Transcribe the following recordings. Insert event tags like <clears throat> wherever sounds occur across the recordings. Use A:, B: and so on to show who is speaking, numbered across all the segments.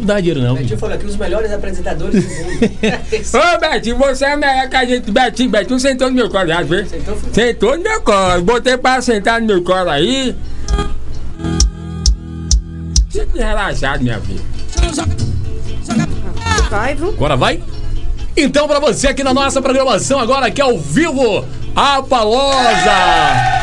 A: Não dá dinheiro, não.
B: Betinho falou aqui, os melhores apresentadores do mundo. <laughs>
C: Ô, Betinho, você é melhor que a gente. Betinho, Betinho sentou no meu colo, já viu?
B: Sentou?
C: Sentou no meu colo. Botei pra sentar no meu colo aí. Fique relaxado, minha filha.
D: Vai, viu?
A: Agora vai? Então, pra você aqui na nossa programação, agora aqui ao vivo, a Palosa!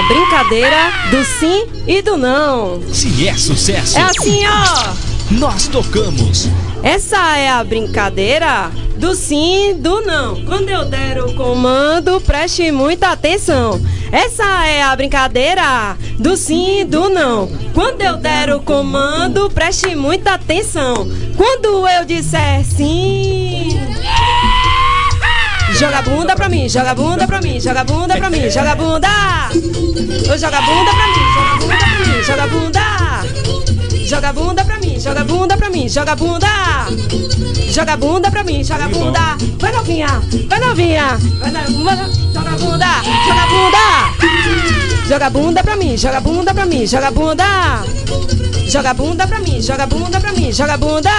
D: A brincadeira do sim e do não.
E: Se é sucesso,
D: É assim, ó.
E: nós tocamos.
D: Essa é a brincadeira do sim e do não. Quando eu der o comando, preste muita atenção. Essa é a brincadeira do sim e do não. Quando eu der o comando, preste muita atenção. Quando eu disser sim. Joga bunda pra mim, joga bunda pra mim, joga bunda pra mim, joga bunda. Ô, joga bunda pra mim, joga bunda pra mim, joga bunda. Joga bunda pra mim, joga bunda pra mim, joga bunda. Joga bunda pra mim, joga bunda. Vai novinha, vai novinha. Vai vai- joga bunda, joga bunda. Joga bunda pra mim, joga bunda pra mim, joga bunda. Joga bunda pra mim, joga bunda pra mim, joga bunda.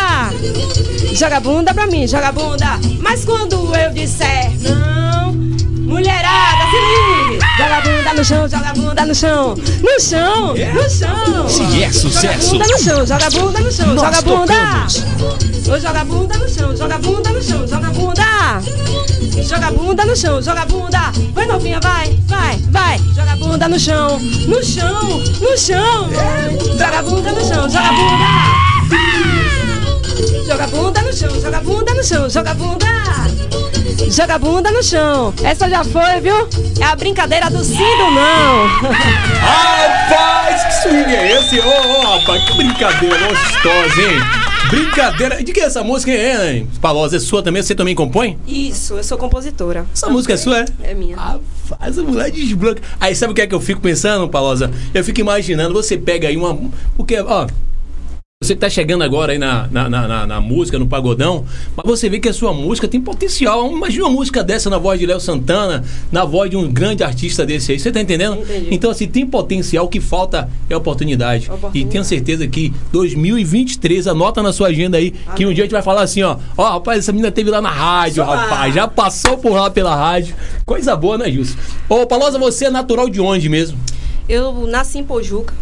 D: Joga bunda pra mim, joga bunda. Mas quando eu disser não, mulherada, se ligue. Joga a bunda no chão, joga a bunda no chão. No chão, no chão.
E: Se é sucesso,
D: Joga a bunda no chão, joga a bunda no chão,
E: nós
D: joga a bunda. joga a bunda no chão, joga a bunda no chão, joga a bunda. Joga a bunda no chão, joga a bunda. Vai novinha, vai, vai, vai. Joga a bunda no chão, no chão, no chão. Joga a bunda no chão, joga a bunda. Joga a bunda no chão, joga a bunda no chão, joga a bunda. Joga a bunda no chão. Essa já foi, viu? É a brincadeira do sim do não. <laughs>
A: Rapaz, que swing é esse? Ô, ô, rapaz, que brincadeira gostosa, hein? Brincadeira. De que é essa música é, hein? Palosa, é sua também? Você também compõe?
D: Isso, eu sou compositora.
A: Essa música é sua, é?
D: É minha.
A: Rapaz, a mulher desbloqueia. Aí sabe o que é que eu fico pensando, Palosa? Eu fico imaginando, você pega aí uma. Porque, ó. Você que tá chegando agora aí na, na, na, na- música, no pagodão, mas você vê que a sua música tem potencial. Imagina uma música dessa na voz de Léo Santana, na voz de um grande artista desse aí. Você tá entendendo?
D: Entendi.
A: Então, assim, tem potencial, o que falta é oportunidade.
D: Oportunidade.
A: E tenho certeza que 2023, anota na sua agenda aí, que um dia a gente vai falar assim, ó. Ó, rapaz, essa menina teve lá na rádio,
B: lá.
A: rapaz, já passou por lá pela rádio. Coisa boa, né, Gilson? Ô, Palosa, você é natural de onde mesmo?
D: Eu nasci em Pojuca.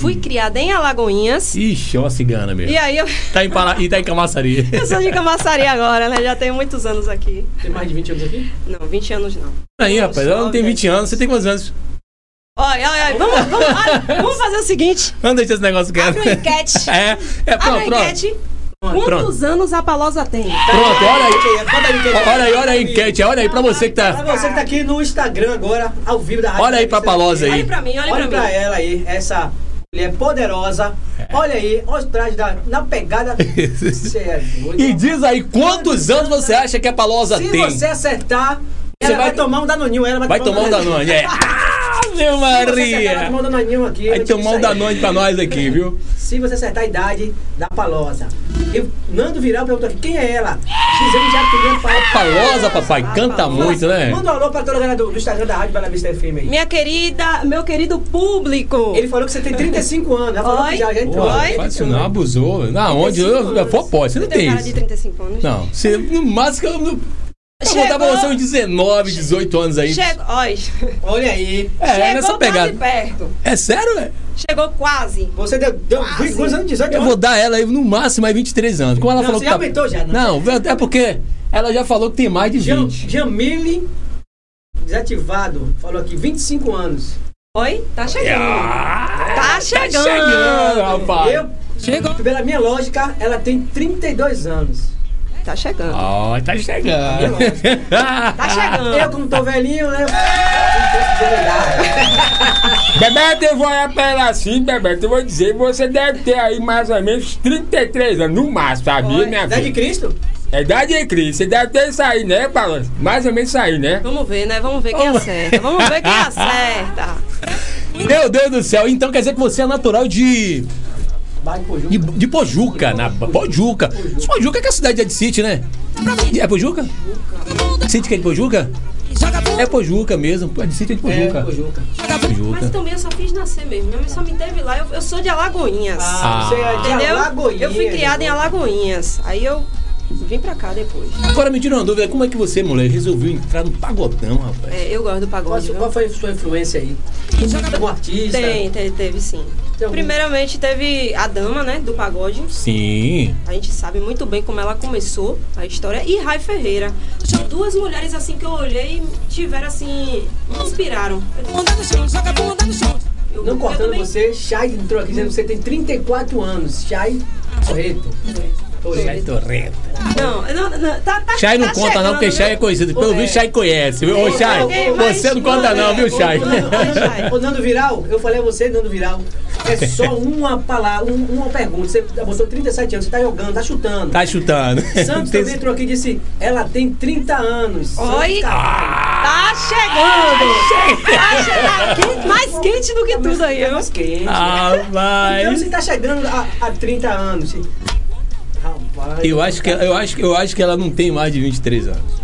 D: Fui criada em Alagoinhas.
A: Ixi, é uma cigana mesmo.
D: E aí eu, <laughs>
A: Tá em Pará, e tá em Camaçari. <laughs>
D: eu sou de Camaçari agora, né? Já tenho muitos anos aqui.
B: Tem mais de 20 anos aqui?
D: Não, 20 anos não.
A: Aí, rapaz, ela não tem 20 anos, você tem quantos anos?
D: Olha, olha, olha, vamos, vamos, olha, vamos fazer o seguinte.
A: Não deixa esse negócio quieto.
D: Abre uma enquete. <laughs>
A: É, é,
D: Abre
A: pronto,
D: uma
A: pronto.
D: enquete.
A: Pronto.
D: Quantos anos a Palosa tem?
A: Pronto, olha aí. Olha aí, olha a enquete, olha aí pra você que
B: Pra
A: tá.
B: você que tá aqui no Instagram agora, ao vivo da rádio.
A: Olha aí pra Palosa aí.
D: Olha pra mim, olha,
B: Olha
D: pra
B: pra
D: mim.
B: ela aí, essa mulher poderosa. Olha aí, olha os trajes da, na pegada. <laughs> Você é doido.
A: E diz aí, quantos anos você acha que a Palosa
B: Se
A: tem?
B: você acertar,
A: Você
B: ela
A: vai-
B: vai, tomar um danoninho. Ela vai,
A: Vai tomar um Danone, é. <laughs> Ah, meu
B: Se você
A: Maria!
B: tomar um aqui.
A: Um
B: aí.
A: Danone pra nós aqui, viu?
B: Se você acertar a idade da Palosa. E Nando Viral perguntou aqui, quem é ela? Dizendo já queria falar.
A: Palosa, papai, canta muito, né?
B: Manda um alô pra toda a galera do, do Instagram da Rádio Bela Vista FM aí.
D: Minha querida, meu querido público.
B: Ele falou que você tem 35 anos. Já falou
D: Oi?
B: que já, já entrou.
D: Oi?
A: faz isso não, abusou. Na onde?
D: 35
A: Eu, eu,
D: anos.
A: pô, você não
D: Eu
A: tem
D: cara de
A: isso.
D: 35 anos.
A: Não, você, no máximo, dar pra você uns 19, 18 anos aí.
D: Chego, olha,
B: Olha aí.
A: É,
D: chegou
A: nessa pegada.
D: quase perto.
A: É sério, velho?
D: Chegou quase.
B: Você deu, deu
D: Quase.
B: quantos anos? 18
A: Eu vou dar ela aí no máximo aí 23 anos. Como ela
B: Não,
A: falou
B: você
A: que
B: já
A: tá...
B: aumentou já, não?
A: Não, até porque ela já falou que tem mais de
B: Jam-
A: 20.
B: Jamile desativado. Falou aqui, 25 anos.
D: Oi? Tá chegando.
A: Ah,
D: Tá chegando.
A: chegando, rapaz.
B: Eu, Chegou. Pela minha lógica, ela tem 32 anos.
D: Tá chegando.
A: Ó, tá chegando.
D: Tá chegando. <laughs>
B: Eu, como tô velhinho, né? não
C: Bebeto, eu vou olhar pra ela assim, Bebeto, eu vou dizer, você deve ter aí mais ou menos 33 anos, no máximo, sabia, minha
B: Idade de
C: filha?
B: Cristo?
C: É idade de Cristo, você deve ter isso aí, né, Paulo? Mais ou menos isso aí, né?
D: Vamos ver, né? Vamos ver quem acerta. <laughs> Vamos ver quem acerta.
A: Meu Deus do céu, então quer dizer que você é natural de.
B: Bairro Pojuca.
A: De, de Pojuca, na Pojuca. Pojuca é que é a cidade de City, né? É Pojuca? City que é de Pojuca? É Pojuca mesmo, é de sítio de Pojuca.
B: É, Pojuca.
D: Mas também eu só fiz nascer mesmo. Minha mãe só me teve lá. Eu, eu sou de Alagoinhas.
B: Ah, você é de
D: entendeu?
B: Alagoinhas,
D: eu fui criada em
B: né?
D: Alagoinhas. Aí eu vim pra cá depois.
A: Agora me tira uma dúvida, como é que você, mulher, resolveu entrar no pagodão, rapaz?
D: É, eu gosto do
B: Qual,
D: pagode. viu?
B: qual foi a sua influência aí? Algum artista?
D: Tem, te- teve sim.
B: Algum?
D: Primeiramente teve a dama, né, do pagode.
A: Sim.
D: A gente sabe muito bem como ela começou a história. E Rai Ferreira. São duas mulheres assim que eu olhei e tiveram assim. me inspiraram. Eu-
B: Não cortando
D: também-
B: você, Chay entrou aqui dizendo que você tem 34 anos. Chay Torreto.
A: Chay Torreta.
D: Não, não, não, tá, tá
A: Chay não
D: tá
A: conta não,
D: chegando,
A: porque Chay é conhecido. Pelo
B: É.
A: visto, Chay conhece. viu? Ô, Chay, você não conta não, viu, Chay?
B: Ô, Nando Viral, eu falei a você, Nando Viral, é só uma palavra, um- uma pergunta. Você botou 37 anos, você tá jogando, tá chutando.
A: Tá chutando.
B: Santos
A: Tem- <laughs>
B: também entrou aqui e disse, ela tem 30 anos.
D: Oi.
B: Santos Carvalho.
D: Tá chegando! Tá chegando! Quente- mais quente do que tudo aí,
B: É mais quente.
A: Ah,
B: Então
A: Rapaz.
B: você tá chegando a, a 30 anos. Rapaz.
A: Eu acho, que, eu, acho, que- eu acho que ela não tem mais de 23 anos.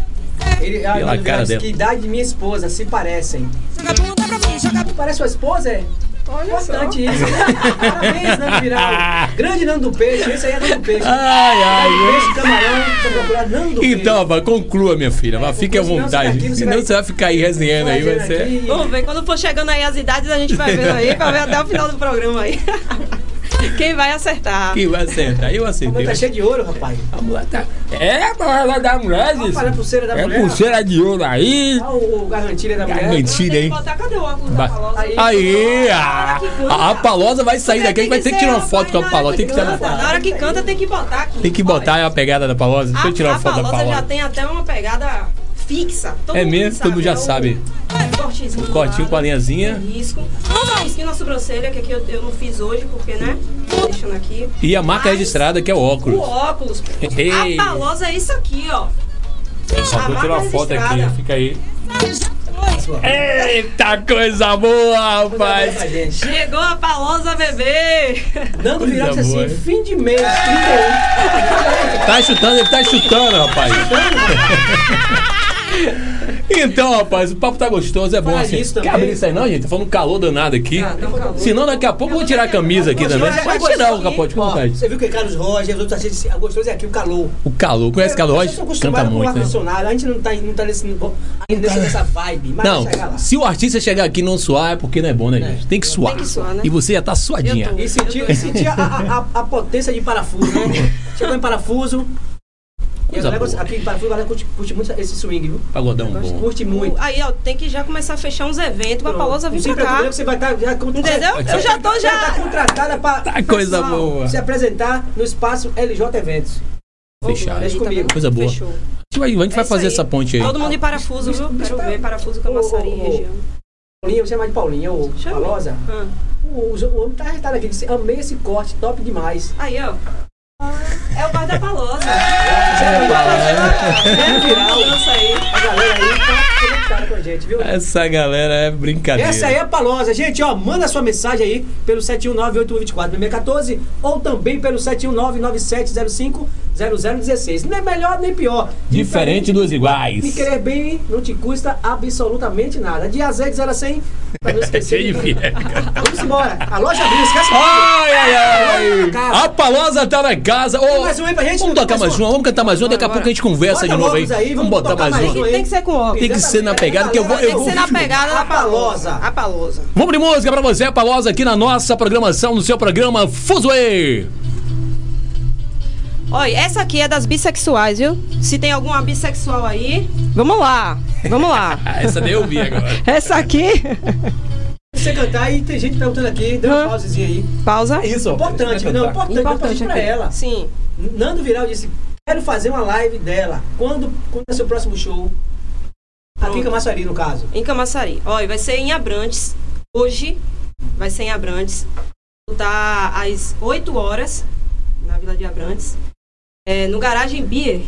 B: Ele, ah,
A: Pela
B: Nando
A: cara
B: Viral disse
A: dela.
B: que idade de minha esposa se parecem.
D: Joga pra mim, joga.
B: Parece sua esposa, é?
D: Olha só.
B: Isso, né? Parabéns, Nando Viral. <laughs> Grande Nando do Peixe, esse aí é Nando do Peixe.
A: Ai, ai.
B: Peixe, camarão, você procurar Nando do Peixe.
A: Então, rapaz, conclua, minha filha. Mas fique à
B: senão você
A: vontade.
B: daqui você
A: Senão
B: vai-
A: você vai ficar aí resenhando aí, vai ser.
D: Vamos ver, quando for chegando aí as idades, a gente vai vendo aí, pra ver até o final do programa aí. <laughs> Quem vai acertar?
A: Quem vai acertar? Eu
B: A
A: acertei.
B: mãe tá cheia de ouro, rapaz.
A: A mulher tá.
C: É a barra da mulher,
B: Olha a pulseira da
C: É
B: mulher.
C: pulseira de ouro aí.
B: Olha o, o gargantilha da mulher.
A: Gargantilha. Hein?
D: botar, cadê o óculos
A: Ba-
D: da Palosa?
B: Aí.
A: Aí, a, a, a Palosa vai sair daqui, a gente vai ter que tirar uma foto com a Palosa. Tem que tirar uma foto.
D: Na hora que canta, tem que botar aqui.
A: Tem que botar a pegada da Palosa. Deixa eu tirar uma
D: a,
A: foto da
D: Palosa já
A: Palosa.
D: tem até uma pegada fixa. Todo
A: É mesmo? Todo mundo já
D: é o-
A: sabe.
D: é, cortezinho.
A: Cortinho com a linhazinha.
D: Risco. Vamos dar um risquinho na sobrancelha, que aqui eu, eu não fiz hoje, porque, né? Deixando aqui.
A: E a marca
D: Mas
A: registrada, que é o
D: O
A: óculos.
D: óculos.
A: Ei.
D: A Palosa é isso aqui, ó.
A: Só vou tirar uma foto aqui, fica aí. Eita, coisa boa, rapaz.
D: Chegou a Palosa bebê.
B: Disse
A: boa,
B: assim,
A: hein?
B: fim de mês, 31.
A: Tá chutando, ele tá chutando, rapaz. <laughs> Então, rapaz, o papo tá gostoso, é bom assim. Quer abrir isso aí não, gente? Tá falando um calor danado aqui.
D: Ah, tá um calor.
A: Senão daqui a pouco eu vou tirar a camisa aqui também.
B: É-
A: Pode tirar o capote com vontade.
B: Você viu que Carlos Roger, os outros artistas "Ah, gostoso é aqui o calor.
A: O calor, conhece o calor? Canta muito, né?
B: a gente não tá, não tá nesse, ainda nessa, nessa vibe, mas
A: Não,
B: vai chegar lá.
A: se o artista chegar aqui e não suar, é porque não é bom, né, gente? Tem que suar.
D: Tem que suar, né?
A: E você já tá suadinha.
B: E sentir, a potência de parafuso, né? <laughs> Chegou em parafuso.
A: Coisa boa.
B: aqui em parafuso, a galera curte, curte muito esse swing, viu?
A: Pagodão bom.
B: Curte muito.
D: Aí, ó, tem que já começar a fechar uns eventos pra Palosa vir pra cá.
B: você vai estar. Já,
D: Entendeu?
B: você-
D: Eu já tô
B: Você
D: já.
B: tá contratada pra
A: Tá coisa
B: pra
A: boa.
B: se apresentar no espaço LJ Eventos.
A: Fechado.
B: Deixa
D: tá
B: comigo.
A: Coisa boa.
D: Fechou.
A: A gente vai,
D: É
A: fazer
D: aí.
A: essa ponte aí.
D: Todo mundo em parafuso, viu? Quero ver parafuso Camaçari
B: Ô, ô, ô.
D: região.
B: Paulinha, você é mais de Paulinha,
D: Chama.
B: Palosa.
D: Ah.
B: O, homem tá arretado aqui, amei esse corte, top demais.
D: Aí, ó. É o bar da Palosa.
B: É viral.
D: Dança aí.
B: A galera aí tá com a gente, viu?
A: Essa galera é brincadeira.
B: Essa aí é a Palosa. Gente, ó, manda sua mensagem aí pelo 719-8124-614 ou também pelo 719-9705-0016. Nem melhor nem pior.
A: Diferente dos
B: Me
A: iguais.
B: querer bem não te custa absolutamente nada. De AZ de 0 a 100, pra não <laughs> esquecer.
A: Cheio de fiega.
B: Vamos embora. A loja abriu, esquece.
A: Ai, ai, ai!
B: Casa.
A: A Palosa tá na casa. Ô,
B: mais um aí pra gente?
A: Vamos tocar mais uma, vamos cantar mais uma, daqui a pouco a gente conversa
B: Bota
A: de novo aí.
B: aí,
A: Vamos
B: vamos
A: botar mais uma.
B: um.
D: Tem que ser
A: Tem que ser na pegada que eu vou.
B: Tem
A: Eu
D: Tem que
A: vou...
D: ser na pegada da
B: A Palosa.
D: A Palosa.
A: Vamos de música pra você, a Palosa, aqui na nossa programação, no seu programa Fuzuê.
D: Olha, essa aqui é das bissexuais, viu? Se tem alguma bissexual aí, vamos lá. Vamos lá. <laughs>
A: Ah, essa daí eu vi agora. <laughs>
D: Essa aqui.
B: Você cantar aí, tem gente perguntando aqui, deu uma pausezinha aí.
D: Pausa.
A: Isso.
B: Importante, não, importante, importante pra
D: aqui.
B: ela.
D: Sim.
B: Nando Viral disse: quero fazer uma live dela. Quando, quando é seu próximo show? Aqui em. Camaçari, no caso.
D: Em Camaçari. Olha, vai ser em Abrantes. Hoje vai ser em Abrantes. Tá às 8 horas na Vila de Abrantes. É, no Garagem Beer.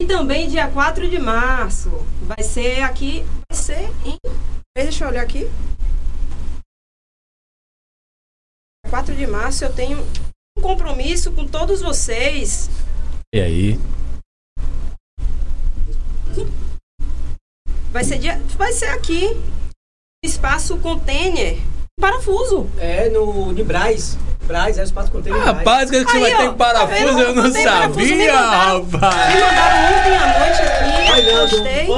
D: E também dia 4 de março. Vai ser aqui. Vai ser em. Deixa eu olhar aqui. 4 de março eu tenho um compromisso com todos vocês.
A: E aí?
D: Vai ser, dia, vai ser aqui. Espaço container. Parafuso.
B: É, no, de Braz. Braz, é o espaço container.
A: Rapaz, que você
D: Aí,
A: vai ter
D: ó,
A: parafuso,
D: tá vendo?
A: eu não
D: parafuso, me
A: sabia,
D: mandaram- Me
A: rapaz.
D: mandaram ontem à noite aqui.
B: Nando.
D: Gostei.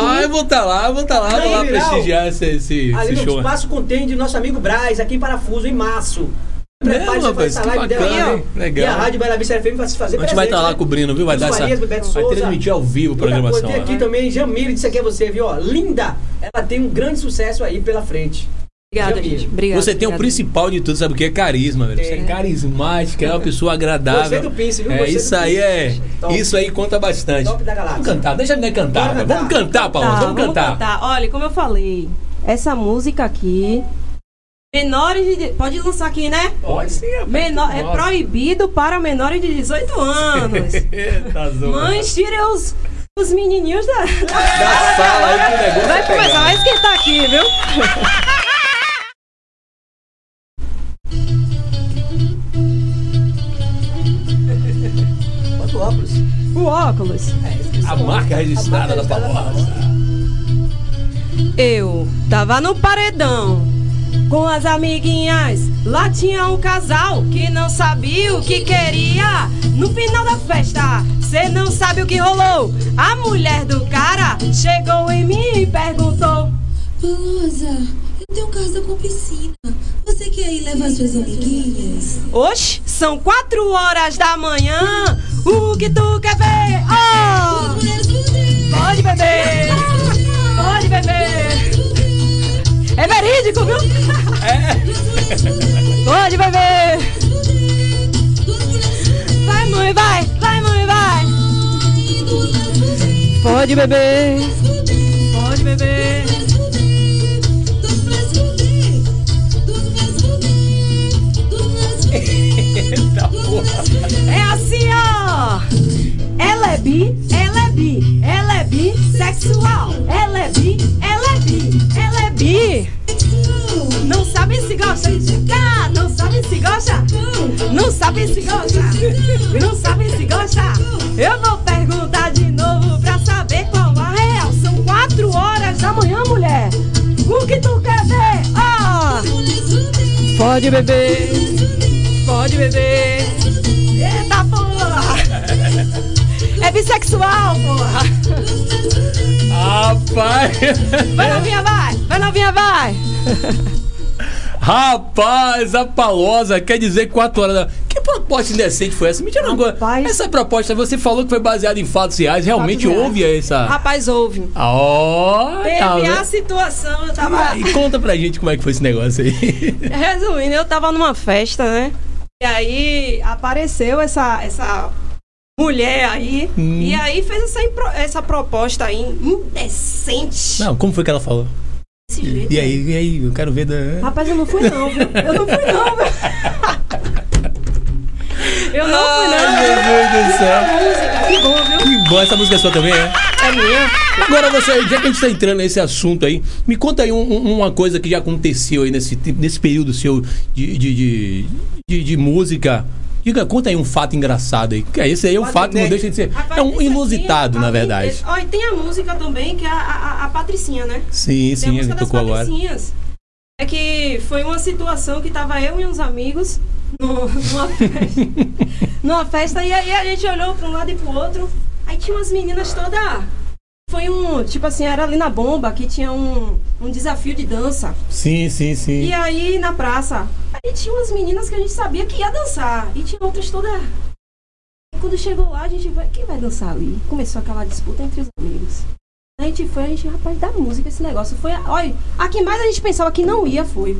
A: Ah, eu vou estar lá, eu vou estar lá, vou lá prestigiar esse, esse,
B: Ali
A: esse
B: no
A: show.
B: espaço container de nosso amigo Braz, aqui em Parafuso, em março. Prepare-se pra
A: rapaz,
B: essa
A: que
B: live dela
A: bacana? Legal.
B: E a Rádio Bela Vista FM vai se fazer
A: A gente vai estar lá
B: presente, né?
A: cobrindo, viu? Vai dar essa.
B: Farias, Bebeto
A: Vai transmitir ao vivo a programação.
B: coisa, Tem aqui
A: lá.
B: também Jamile, disse aqui a você, viu? Ó, linda! Ela tem um grande sucesso aí pela frente.
D: Obrigada, gente. Obrigada.
A: Você tem o principal de tudo, sabe o que? É carisma, velho. Você é carismática, é uma pessoa agradável.
B: Gostei do Pince, viu?
A: É,
B: Gostei
A: isso
B: do
A: aí
B: Pince.
A: é.
B: Top.
A: Isso aí conta bastante.
B: Top da galáxia.
A: Vamos cantar, deixa a menina cantar.
B: Cantar.
A: Vamos cantar, Paulo.
D: Tá,
A: vamos cantar.
D: Olha, como eu falei, essa música aqui. Menores de. Pode lançar aqui, né?
A: Pode sim, rapaz.
D: Menor, é proibido para menores de 18 anos. <laughs>
A: Zorra.
D: Mães, tirem os, os menininhos da, da
A: Da sala aí que o negócio
D: Vai
A: é
D: começar, vai esquentar aqui, viu? <laughs>
B: O óculos.
D: O óculos.
A: A marca registrada da Palosa.
D: Eu tava no paredão com as amiguinhas. Lá tinha um casal que não sabia o que queria. No final da festa, cê não sabe o que rolou. A mulher do cara chegou em mim e perguntou:
F: Palosa, eu tenho casa com piscina. Você quer ir levar suas amiguinhas?
D: Oxe, são quatro horas da manhã. O que tu quer ver? Oh! Pode beber! Pode beber! É verídico, viu? Pode beber! Vai, mãe, vai! Vai, mãe, vai! Pode beber! Pode beber! É assim, ó! Ela é bi, ela é bi, ela é bissexual. Ela é bi, ela é bi, ela é bi. Não sabe se gosta de ficar, não sabe se gosta, não sabe se gosta, não sabe se gosta. Eu vou perguntar de novo pra saber qual a real. São quatro horas da manhã, mulher. O que tu quer ver? Ó! Pode beber, pode beber. Eita porra! É bissexual, porra!
A: Rapaz!
D: Vai novinha, vai! Vai novinha, vai! <laughs>
A: Rapaz, a Palosa quer dizer 4 horas da. Que proposta indecente foi essa? Me tira.
D: Rapaz.
A: Essa proposta, você falou que foi baseada em fatos reais. Realmente
D: Fatos reais.
A: houve essa.
D: Rapaz, ouve.
A: Ó,
D: Teve
A: tá
D: a situação, eu tava.
A: E conta pra gente como é que foi esse negócio aí. <laughs>
D: Resumindo, eu tava numa festa, né? E aí apareceu essa, essa mulher aí.
A: Hum.
D: E aí fez essa, essa proposta aí indecente.
A: Não, como foi que ela falou?
D: Desse jeito.
A: E aí, e aí, eu quero ver da.
D: Rapaz, eu não fui não, viu? Eu não fui não, viu? Eu não fui não.
A: Ai, meu Deus do céu.
D: Que bom, viu?
A: Que bom, essa música é sua também, é?
D: É minha.
A: Agora, você, já que a gente tá entrando nesse assunto aí, me conta aí um- um- uma coisa que já aconteceu aí nesse, nesse período seu de, de, de, de- de música. Diga, conta aí um fato engraçado aí. Que esse aí é um
B: Fato
A: não deixa de ser.
D: Rapaz,
A: É um
D: esse aqui,
A: inusitado, na verdade.
D: Ó, e tem a música também, que é a, a, a Patricinha, né?
A: Sim,
D: Tem a
A: sim,
D: música
A: ele
D: das
A: tocou agora.
D: Patricinhas. É que foi uma situação que tava eu e uns amigos no- numa <laughs> festa. numa festa, e aí a gente olhou pra um lado e pro outro. Aí tinha umas meninas todas. Foi um, tipo assim, era ali na bomba que tinha um, um desafio de dança.
A: Sim, sim, sim.
D: E aí na praça, aí tinha umas meninas que a gente sabia que ia dançar. E tinha outras todas. E quando chegou lá, a gente vai. Quem vai dançar ali? Começou aquela disputa entre os amigos. A gente foi, a gente, rapaz, da música esse negócio. Foi. a- Olha, a que mais a gente pensava que não ia foi.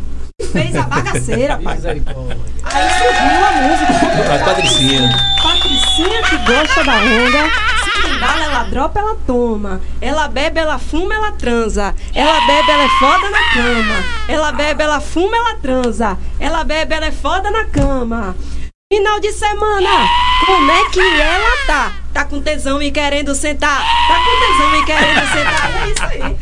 D: Fez a bagaceira, <laughs> pai.
B: Misericórdia.
D: Aí surgiu a música.
A: As Patricinha.
D: Patricinha que gosta da onda. Bala, ela dropa, ela toma. Ela bebe, ela fuma, ela transa. Ela bebe, ela é foda na cama. Ela bebe, ela fuma, ela transa. Ela bebe, ela é foda na cama. Final de semana, como é que ela tá? Tá com tesão e querendo sentar. Tá com tesão e querendo sentar. É isso aí.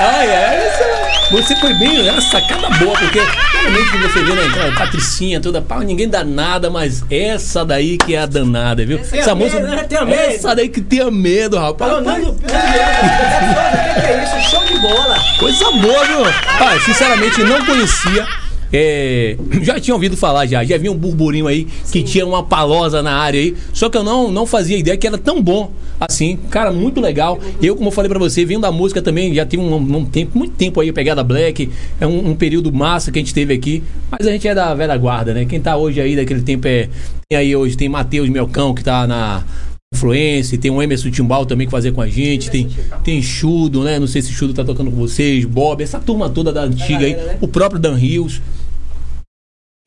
A: Ah, é isso. Você foi bem, era sacada boa, porque realmente você vê, né, aquela patricinha toda, pau, ninguém dá nada, mas essa daí que é a danada, viu?
B: Tenha
A: Essa
B: medo,
A: moça.
B: né? Medo.
A: Essa daí que tenha medo, rapaz.
B: Falou, Nando, Nando Viral, o que é isso? Show de bola.
A: Coisa boa, viu? Ah, sinceramente, não conhecia. É, já tinha ouvido falar já, já havia um burburinho aí que tinha uma palosa na área aí, só que eu não, não fazia ideia que era tão bom assim, cara, muito legal. Eu, como eu falei pra você, vindo da música também, já tive um, um tempo, muito tempo aí pegada black, é um, um período massa que a gente teve aqui, mas a gente é da velha guarda, né? Quem tá hoje aí daquele tempo é. Tem aí hoje, tem Matheus Melcão que tá na influência, tem o Emerson Timbal também que fazia com a gente, tem, tem Chudo, né? Não sei se Chudo tá tocando com vocês, Bob, essa turma toda da antiga aí,
B: né?
A: o próprio Dan Rios.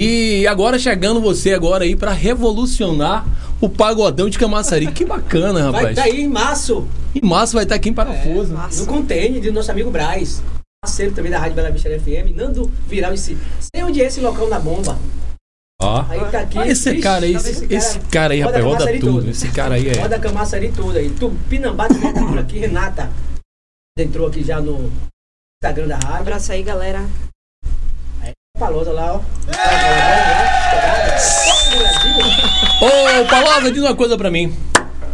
A: E agora chegando você agora aí pra revolucionar o pagodão de Camaçari. Que bacana,
B: Vai
A: rapaz.
B: estar aí em março,
A: E massa vai estar aqui em Parafuso.
B: no container do nosso amigo Braz. Parceiro também da Rádio Bela Vista FM. Nando Viral esse. Sei onde é esse local na bomba.
A: Ó.
B: Aí tá aqui.
A: Olha esse
B: Vixe,
A: cara aí,
B: tá
A: esse, esse cara aí,
B: Roda
A: rapaz, roda
B: Camaçari
A: tudo.
B: todo.
A: Esse cara aí é.
B: Roda Camaçari toda aí. Tupinambá também tá por aqui. Renata entrou aqui já no Instagram da
D: Um
B: rádio.
D: abraço aí, galera.
B: Palosa lá, ó.
A: Ô, Palosa, diz uma coisa pra mim.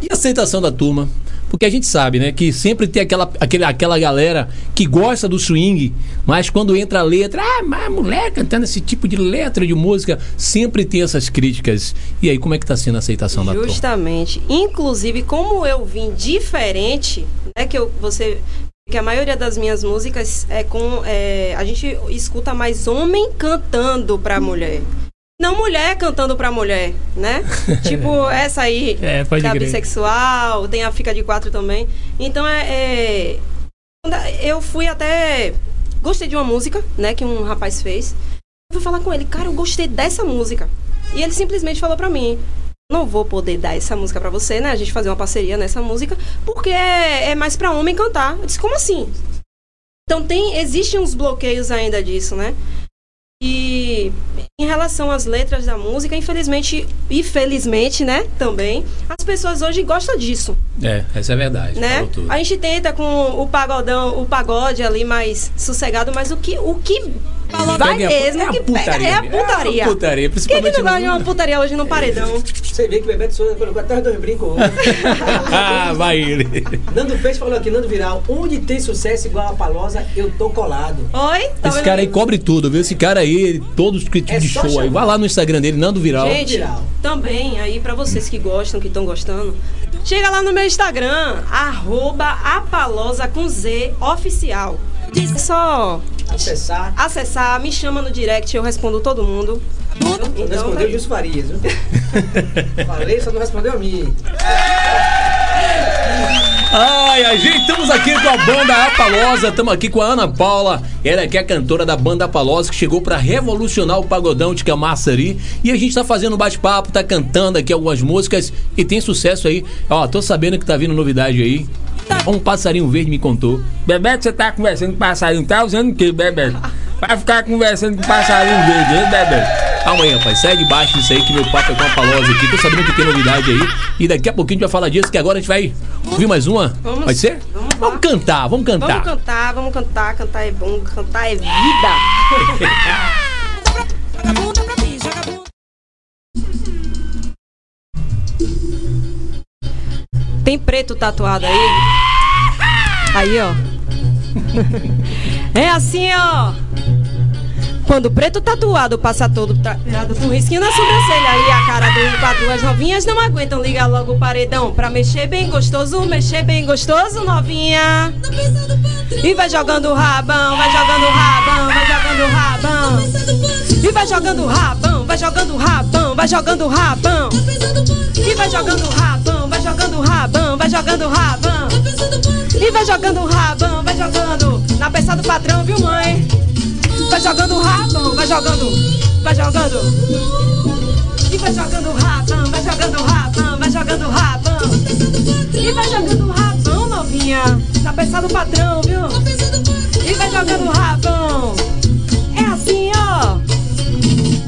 A: E a aceitação da turma? Porque a gente sabe, né, que sempre tem aquela, aquele, aquela galera que gosta do swing, mas quando entra a letra, ah, mas mulher cantando esse tipo de letra de música, sempre tem essas críticas. E aí, como é que tá sendo a aceitação da turma?
D: Justamente. Inclusive, como eu vim diferente, né? Que eu, você. Que a maioria das minhas músicas é com. é, a gente escuta mais homem cantando pra mulher. Não mulher cantando pra mulher, né? <laughs> tipo, essa aí,
A: É, pode
D: da
A: crer.
D: bissexual, tem a Fica de Quatro também. Então é. é eu fui até. Gostei de uma música, né, que um rapaz fez. Eu fui falar com ele, cara, eu gostei dessa música. E ele simplesmente falou pra mim: não vou poder dar essa música pra você, né? A gente fazer uma parceria nessa música, porque é, é mais pra homem cantar. Eu disse, como assim? Então tem, existem uns bloqueios ainda disso, né? E em relação às letras da música, infelizmente e felizmente, né, também, as pessoas hoje gostam disso,
A: É, essa é a verdade.
D: né? A gente tenta com o pagodão, o pagode ali mais sossegado, mas o que o que vai
A: Pega-
D: mesmo,
A: é
D: que pega
A: putaria,
D: é a
A: é a
D: putaria.
A: putaria,
D: Quem que não gosta de uma putaria hoje no paredão?
B: Você vê que o Bebeto Souza colocou até os dois brincos <laughs>
A: ah, vai ele.
B: Nando Peixe falou aqui, Nando Viral, onde tem sucesso igual a Palosa, eu tô colado.
D: Oi? Tá
A: Esse cara aí cobre tudo, viu? Esse cara aí, todos os tipos
B: É
A: de show aí.
B: chamar.
A: Vai lá no Instagram dele, Nando Viral.
D: Gente,
B: Viral.
D: também aí pra vocês que gostam, que estão gostando, chega lá no meu Instagram, arroba apalosa com Z oficial. É só
B: Acessar.
D: acessar, me chama no direct, eu respondo todo mundo.
B: Não
D: Então,
B: respondeu Gilson Farias, viu? <laughs> Falei, só não respondeu a mim.
A: Ai, a gente estamos aqui com a banda Apalosa, estamos aqui com a Ana Paula, ela que é a cantora da banda Apalosa, que chegou para revolucionar o pagodão de Camaçari. E a gente tá fazendo um bate-papo, tá cantando aqui algumas músicas e tem sucesso aí. Ó, tô sabendo que tá vindo novidade aí. Um passarinho verde me contou.
C: Bebeto, você tá conversando com passarinho, tá usando o que, Bebeto? Vai ficar conversando com passarinho verde, hein, Bebeto?
A: Calma aí, rapaz, sai de baixo disso aí que meu papo é com a Palosa aqui. Tô sabendo que tem novidade aí. E daqui a pouquinho a gente vai falar disso, que agora a gente vai ouvir mais uma.
D: Vamos-
A: Pode ser?
D: vamos lá.
A: cantar, vamos cantar.
D: Vamos cantar, vamos cantar, cantar é bom, cantar é vida. <laughs>
G: Joga bunda pra mim, joga bunda.
D: Tem preto tatuado aí? Aí, ó. É assim, ó. Quando o preto tatuado passa todo tatuado com risquinho na sobrancelha e a cara do com as novinhas não aguentam ligar logo o paredão pra mexer bem gostoso, mexer bem gostoso, novinha. E vai jogando rabão, vai jogando rabão, vai jogando rabão. E vai jogando rabão, vai jogando rabão, vai jogando o rabão. E vai jogando rabão, jogando rabão, vai jogando rabão. E vai jogando rabão, vai jogando na peça do patrão, viu mãe? Vai jogando rabão, vai jogando, vai jogando. E vai jogando rabão, vai jogando rabão, vai jogando rabão. E vai jogando rabão, novinha, na peça do patrão, viu? E vai jogando rabão.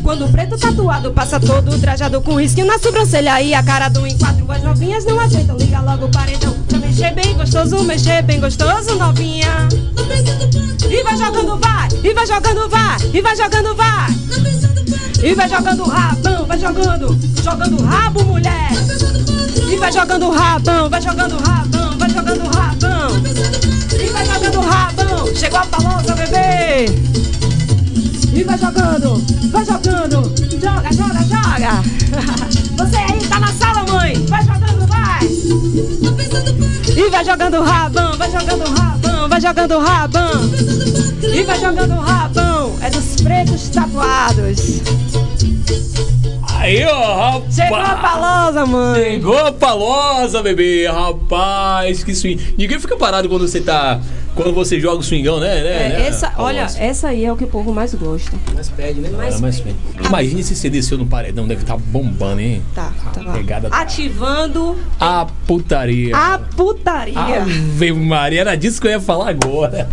D: Quando o preto tatuado passa todo trajado com risquinho na sobrancelha e a cara do em quatro, as novinhas não aceitam. Liga logo o paredão pra mexer bem gostoso, mexer bem gostoso, novinha. E vai jogando, vai, e vai jogando, vai, e vai jogando, vai. E vai jogando rabão, vai jogando, jogando rabo, mulher. E vai jogando rabão, vai jogando rabão, vai jogando rabão. E vai jogando rabão, chegou a palosa, bebê. E vai jogando, vai jogando, joga, joga, joga. <laughs> Você aí tá na sala, mãe, vai jogando, vai. E vai jogando rabão, vai jogando rabão, vai jogando rabão. E vai jogando rabão, é dos pretos tatuados.
A: Aí, ó, rapaz.
D: Chegou a palosa, mãe.
A: Chegou a palosa, bebê. Rapaz, que swing. Ninguém fica parado quando você tá. Quando você joga o swingão, né? né,
D: É,
A: né,
D: essa, olha, essa aí é o que o povo mais gosta.
B: Mas pede, né?
A: Cara, mas, imagine se você desceu no paredão, deve estar bombando, hein?
D: Tá, tá lá.
A: Pegada.
D: Ativando
A: A putaria.
D: a putaria.
A: Ave Maria, era disso que eu ia falar agora.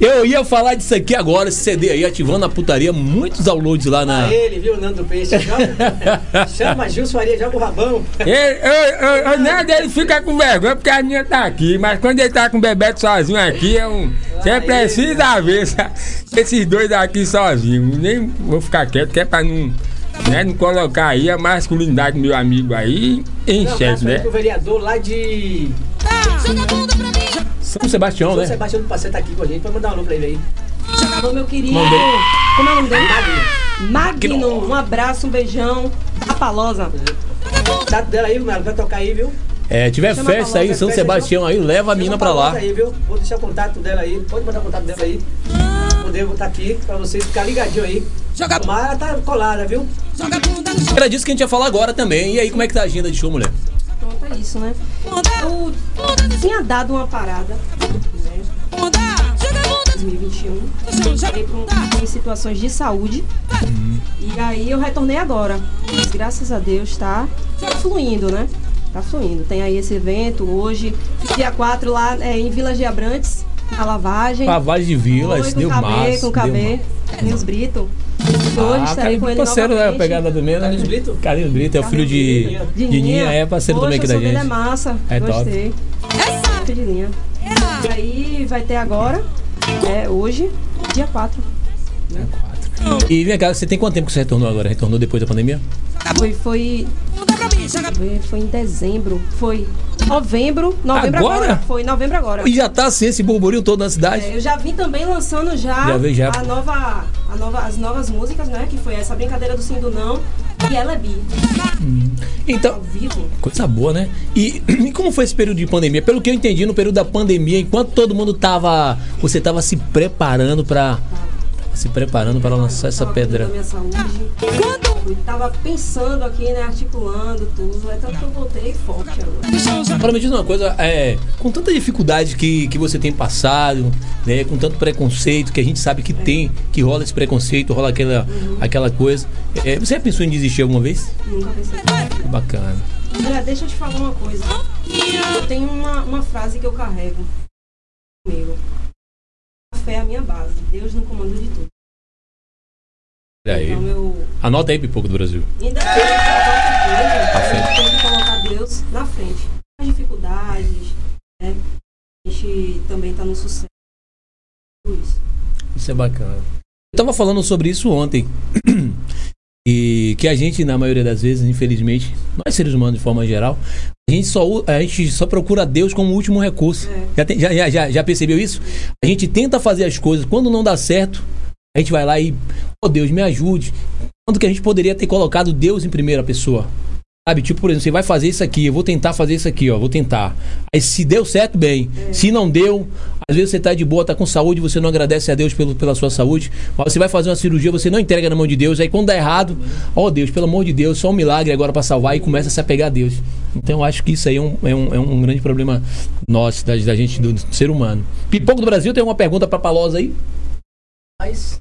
A: Eu ia falar disso aqui agora, esse CD aí, ativando a putaria, muitos downloads lá na.
B: Ah, ele, viu, Nando Peixe? Joga, <laughs> chama Gilson Faria, joga o rabão.
C: Ele, eu, eu, eu, nada, ele fica com vergonha porque a minha tá aqui, mas quando ele tá com o Bebeto sozinho aqui, eu, você
B: Aí,
C: precisa ver esses dois aqui sozinhos. Nem vou ficar quieto, que é pra não, né, não colocar aí a masculinidade do meu amigo aí em xeque,
B: abraço
C: né?
B: pro vereador lá de
A: São Sebastião,
B: São
A: né?
B: Sebastião do Passeio tá aqui com a gente, pode mandar um alô pra ele aí.
D: Alô, meu querido.
A: Mandei.
D: Como é o nome dele?
B: Magno.
D: Magno. Um abraço, um beijão. A palosa.
B: Contato dela aí, Melo, vai tocar aí, viu?
A: É, tiver
D: Chama a
A: festa aí, São
B: festa,
A: Sebastião aí, leva a mina pra lá.
B: Aí, viu? Vou deixar o contato dela aí, pode mandar o contato dela aí. Poder botar aqui, pra vocês ficar ligadinho aí.
G: Joga,
B: Mas ela tá colada, viu?
G: joga bunda no chão.
A: Era disso que a gente ia falar agora também. E aí, como é que tá a agenda de show, mulher?
D: Pronto, é isso, né? Eu tinha dado uma parada, né?
G: Bunda, joga a bunda
D: 2021.
G: no chão.
D: Entrei um-
G: bunda.
D: em situações de saúde. E aí eu retornei agora. Mas graças a Deus tá fluindo, né? Tá fluindo. Tem aí esse evento hoje, dia 4 lá é, em Vila de Abrantes, a lavagem.
A: Pavagem de Vila,
D: Foi
A: isso
D: com
A: deu
D: o KB,
A: massa.
D: com o
A: deu
D: KB, Carlinhos Brito. Hoje
A: Ah,
D: estarei com ele
A: parceiro, né?
D: Novamente.
A: pegada também, né?
B: Carlinhos Brito?
A: Carlinhos Brito, é o filho de,
B: Dininha.
A: de Ninha, é parceiro
D: Poxa,
A: também aqui
D: o
A: da
D: dele
A: gente.
D: é massa,
A: É top.
D: gostei.
G: Essa
D: Muito de linha. E aí vai ter agora, é hoje, dia 4.
A: E vem cá, você tem quanto tempo que você retornou agora? Retornou depois da pandemia?
D: Foi, foi, foi, em dezembro, foi novembro, novembro
A: Agora?
D: agora. Foi novembro agora.
A: E já tá assim, esse burburinho todo na cidade.
D: É, eu já vim também lançando já,
A: Já veio já.
D: A nova, a nova, as novas músicas, né? Que foi essa brincadeira do sim do não e ela é bi.
A: Então,
D: Ao vivo.
A: Coisa boa, né? E, <clears throat> e como foi esse período de pandemia? Pelo que eu entendi, no período da pandemia, enquanto todo mundo tava. Você tava se preparando pra. Se preparando para lançar essa pedra.
D: minha saúde. Eu tava pensando aqui, né? Articulando tudo. É tanto que eu voltei forte agora.
A: Agora me diz uma coisa, é, com tanta dificuldade que, que você tem passado, né, com tanto preconceito que a gente sabe que tem, que rola esse preconceito, rola aquela, aquela coisa. é, você já pensou em desistir alguma vez?
D: Nunca pensei.
A: Que bacana.
D: Olha, deixa eu te falar uma coisa. Eu tenho uma, uma frase que eu carrego comigo. A fé é a minha base. Deus no comando de tudo.
A: Aí.
D: Então eu
A: Anota aí, Pipoco do Brasil.
D: ainda que colocar
A: À
D: Deus,
A: frente.
D: tenho que colocar Deus na frente. As dificuldades, né? A gente também tá no sucesso. Tudo isso.
A: Isso é bacana. Eu tava falando sobre isso ontem. <clears throat> E que a gente, na maioria das vezes, infelizmente, nós seres humanos de forma geral, a gente só, a gente só procura Deus como último recurso.
D: É.
A: Já, tem- já, já, já percebeu isso? A gente tenta fazer as coisas, quando não dá certo, a gente vai lá e, oh Deus, me ajude. Quando que a gente poderia ter colocado Deus em primeira pessoa? Sabe, tipo, por exemplo, você vai fazer isso aqui, eu vou tentar fazer isso aqui, ó, vou tentar. Aí se deu certo, bem. Se não deu, às vezes você tá de boa, tá com saúde, você não agradece a Deus pelo, pela sua saúde. Mas você vai fazer uma cirurgia, você não entrega na mão de Deus. Aí quando dá errado, ó Deus, pelo amor de Deus, só um milagre agora pra salvar e começa a se apegar a Deus. Então eu acho que isso aí é um, é um, é um grande problema nosso, da, da gente, do, do ser humano. Pipoco do Brasil, tem alguma pergunta pra Palosa aí?
B: Mas.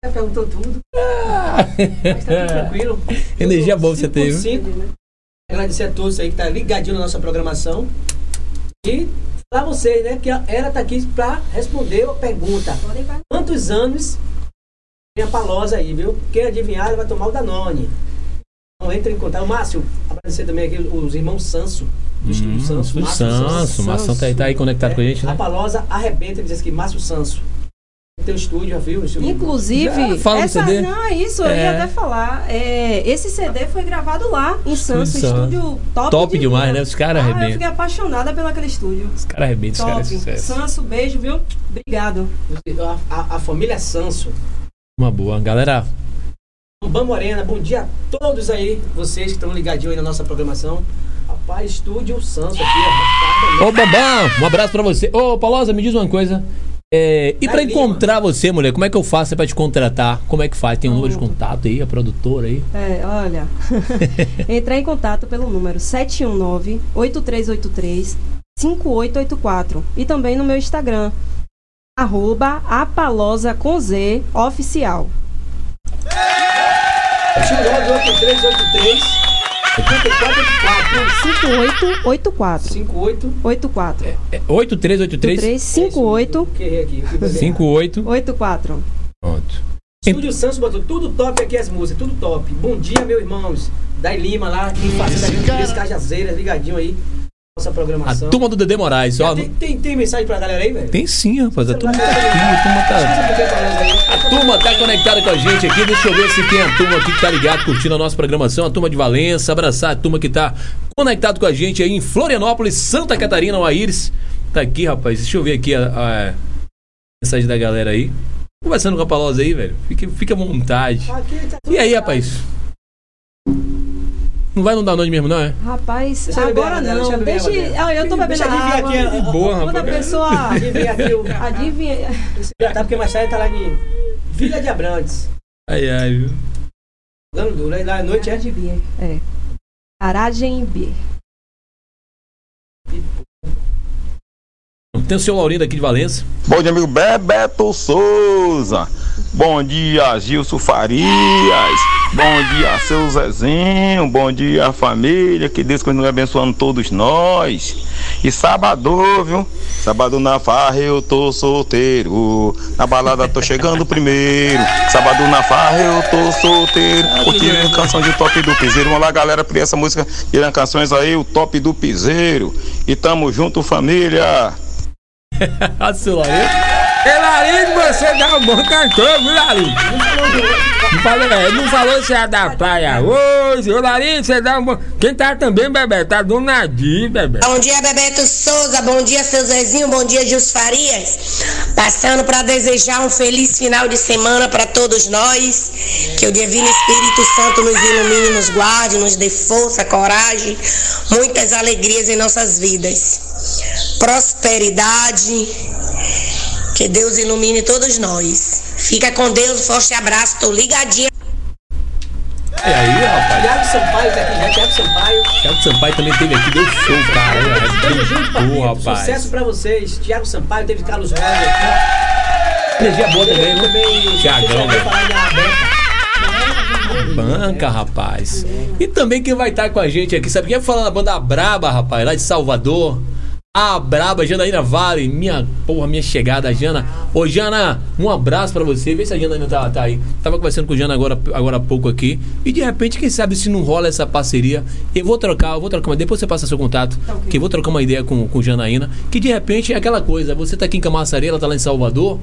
B: Perguntou tudo. Mas tá tudo tranquilo. <laughs>
A: Energia boa você teve.
B: cinco. Agradecer a todos aí que tá ligadinho na nossa programação. E falar a vocês, né? Que ela tá aqui pra responder a pergunta. Quantos anos Tem a palosa aí, viu? Quem adivinhar vai tomar o Danone. Então entra em contato. Márcio, agradecer também aqui os irmãos Sanso, do Estúdio Sanso.
A: Hum, Estúdio Sanso, o Márcio tá aí, tá aí conectado com a gente,
B: A
A: né?
B: palosa arrebenta, ele diz aqui, Márcio Sanso. Tem o estúdio, já viu?
D: Inclusive,
A: Já
D: essa,
A: CD.
D: não, é isso, eu
A: É.
D: ia até falar. É, esse CD foi gravado lá, em Santos,
A: Santos.
D: estúdio top,
A: Top
D: de
A: demais, né? Os caras
D: ah, eu
A: arrebentam.
D: fiquei apaixonada pelo aquele estúdio.
A: Os caras arrebentam, os caras é.
D: Sanso, beijo, viu? Obrigado.
B: A, a- a família Sanso.
A: Uma boa. Galera,
B: Bam Morena, bom dia a todos aí, vocês que estão ligadinhos aí na nossa programação. Rapaz, estúdio Sanso aqui. Tá
A: Ô, Bambam, um abraço pra você. Ô, Paulosa, me diz uma coisa. É, e pra
B: Vai, Lima.
A: encontrar você, mulher, como é que eu faço pra te contratar? Como é que faz? Tem um número de contato aí, a produtora aí?
D: É, olha. <laughs> Entrar em contato pelo número 719-8383-5884. E também no meu Instagram, arroba apalosa com Z oficial.
B: 898383 8484
D: 5884.
B: 58
D: 84.
A: É 8383
D: 5884.
B: que errei aqui. que errei.
A: 58. Pronto.
B: Estúdio Santos botou tudo top aqui as músicas, tudo top. Bom dia, meus irmãos. Dai Lima lá, em Fazenda Grande Cajazeiras, ligadinho aí. Nossa
A: A
B: programação.
A: turma do Dedê Moraes, ó.
B: tem, tem, tem mensagem pra galera aí, velho?
A: Tem sim, rapaz. A turma tá aqui, a turma tá. A turma tá conectada com a gente aqui. Deixa eu ver se tem a turma aqui que tá ligado, curtindo a nossa programação. A turma de Valença, abraçar a turma que tá conectado com a gente aí em Florianópolis, Santa Catarina, o Aires. Tá aqui, rapaz. Deixa eu ver aqui a, a mensagem da galera aí. Conversando com a Palosa aí, velho. Fique, fique à vontade.
B: Tá
A: E aí, rapaz? Não vai no Danone mesmo, não, é?
D: Rapaz,
B: Deixa beber
D: agora
B: dela,
D: não.
B: deixa eu beber
D: Deixa,
B: dela.
D: Ah, eu tô bebendo
B: Deixa
D: água.
B: aqui, ó, ó,
A: Boa,
D: Quando a pessoa <laughs>
B: Adivinha aqui o.
D: adivinha.
B: Tá porque mais tarde tá lá em Vila de Abrantes.
A: Ai, ai, viu?
B: Jogando duro. Aí lá à noite é.
D: Adivinha. É. Aragem B.
A: Tem o seu Laurindo aqui de Valença.
H: Bom dia, amigo Bebeto Souza. Bom dia, Gilson Farias. Bom dia, seu Zezinho. Bom dia, família. Que Deus continue abençoando todos nós. E sábado, viu? Sábado na farra eu tô solteiro. Na balada tô chegando primeiro. Sábado na farra eu tô solteiro. Curtindo canção de top do piseiro. Vamos lá, galera, por essa música. Tirando canções aí, o top do piseiro. E tamo junto, família. <laughs>
A: Seu Laurindo.
C: Ei, Larinho, você dá um bom cantor, viu, Larinho? Não falou, é, não falou se é da praia hoje. Ô, Larinho, você dá um bom... Quem tá também, Bebê? Tá do Nadir, Bebê.
I: Bom dia, Bebeto Souza. Bom dia, seu Zezinho. Bom dia, Jus Farias. Passando para desejar um feliz final de semana para todos nós. Que o Divino Espírito Santo nos ilumine, nos guarde, nos dê força, coragem, muitas alegrias em nossas vidas. Prosperidade. Que Deus ilumine todos nós. Fica com Deus, forte abraço. Tô ligadinha.
A: E aí, rapaz?
B: Thiago Sampaio tá aqui já. Thiago Sampaio.
A: Thiago Sampaio também teve aqui, deu show, cara.
B: Tamo junto, papito.
A: rapaz.
B: Sucesso pra vocês. Thiago Sampaio, teve Carlos Rosa aqui.
A: Energia boa também, viu? Thiagão,
B: vai
A: velho.
B: falar.
A: Banca, rapaz. E também quem vai estar com a gente aqui, sabe quem é falando da banda Braba, rapaz, lá de Salvador? A Braba, Janaína Vale, minha porra, minha chegada, Jana. Ô, Jana, um abraço pra você. Vê se a Jana ainda tá, tá aí. Tava conversando com o Jana agora, agora há pouco aqui. E de repente, quem sabe se não rola essa parceria. Eu vou trocar, eu vou trocar, mas depois você passa seu contato. Que eu vou trocar uma ideia com, com Janaína. Que de repente é aquela coisa, você tá aqui em Camaçaria, ela tá lá em Salvador.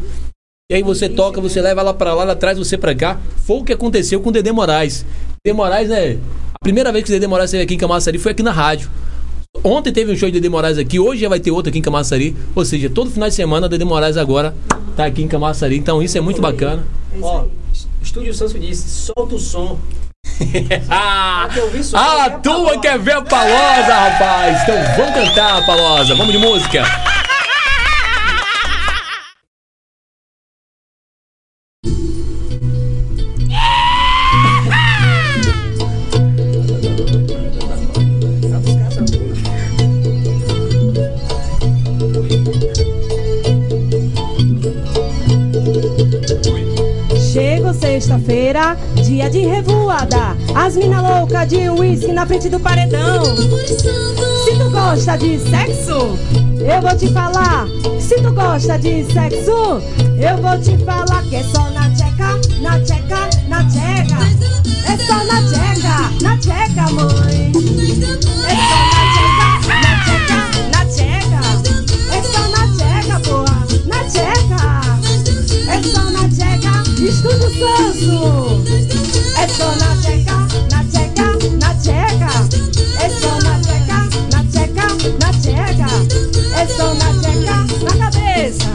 A: E aí você toca, você leva ela pra lá, ela traz você pra cá. Foi o que aconteceu com o Dedê Moraes. Dedê Moraes, né? A primeira vez que o Dedê Moraes esteve aqui em Camaçari foi aqui na rádio. Ontem teve um show de Dedê Moraes aqui, hoje já vai ter outro aqui em Camaçari. Ou seja, todo final de semana Dedê Moraes agora tá aqui em Camaçari. Então isso é muito bacana.
B: Ó, Estúdio Sanso disse, solta o som. <laughs>
A: Ah, a
B: É
A: tua quer ver a Palosa, rapaz. Então vamos cantar, Palosa. Vamos de música.
D: Sexta-feira, dia de revoada. As mina louca de uísque na frente do paredão. Se tu gosta de sexo, eu vou te falar. Se tu gosta de sexo, eu vou te falar que é só na tcheca, na tcheca, na tcheca. É só na tcheca, na tcheca, mãe. É só sanso. É só na tcheca, na tcheca, na tcheca. É só na tcheca, na tcheca, na tcheca. É só na tcheca, na cabeça.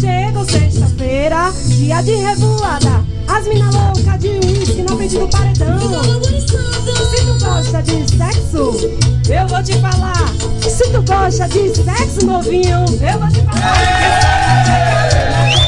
D: Chegou sexta-feira, dia de revoada. As mina louca de uísque na frente do paredão. Se tu gosta de sexo, eu vou te falar. Se tu gosta de sexo, novinho, eu vou te falar. É.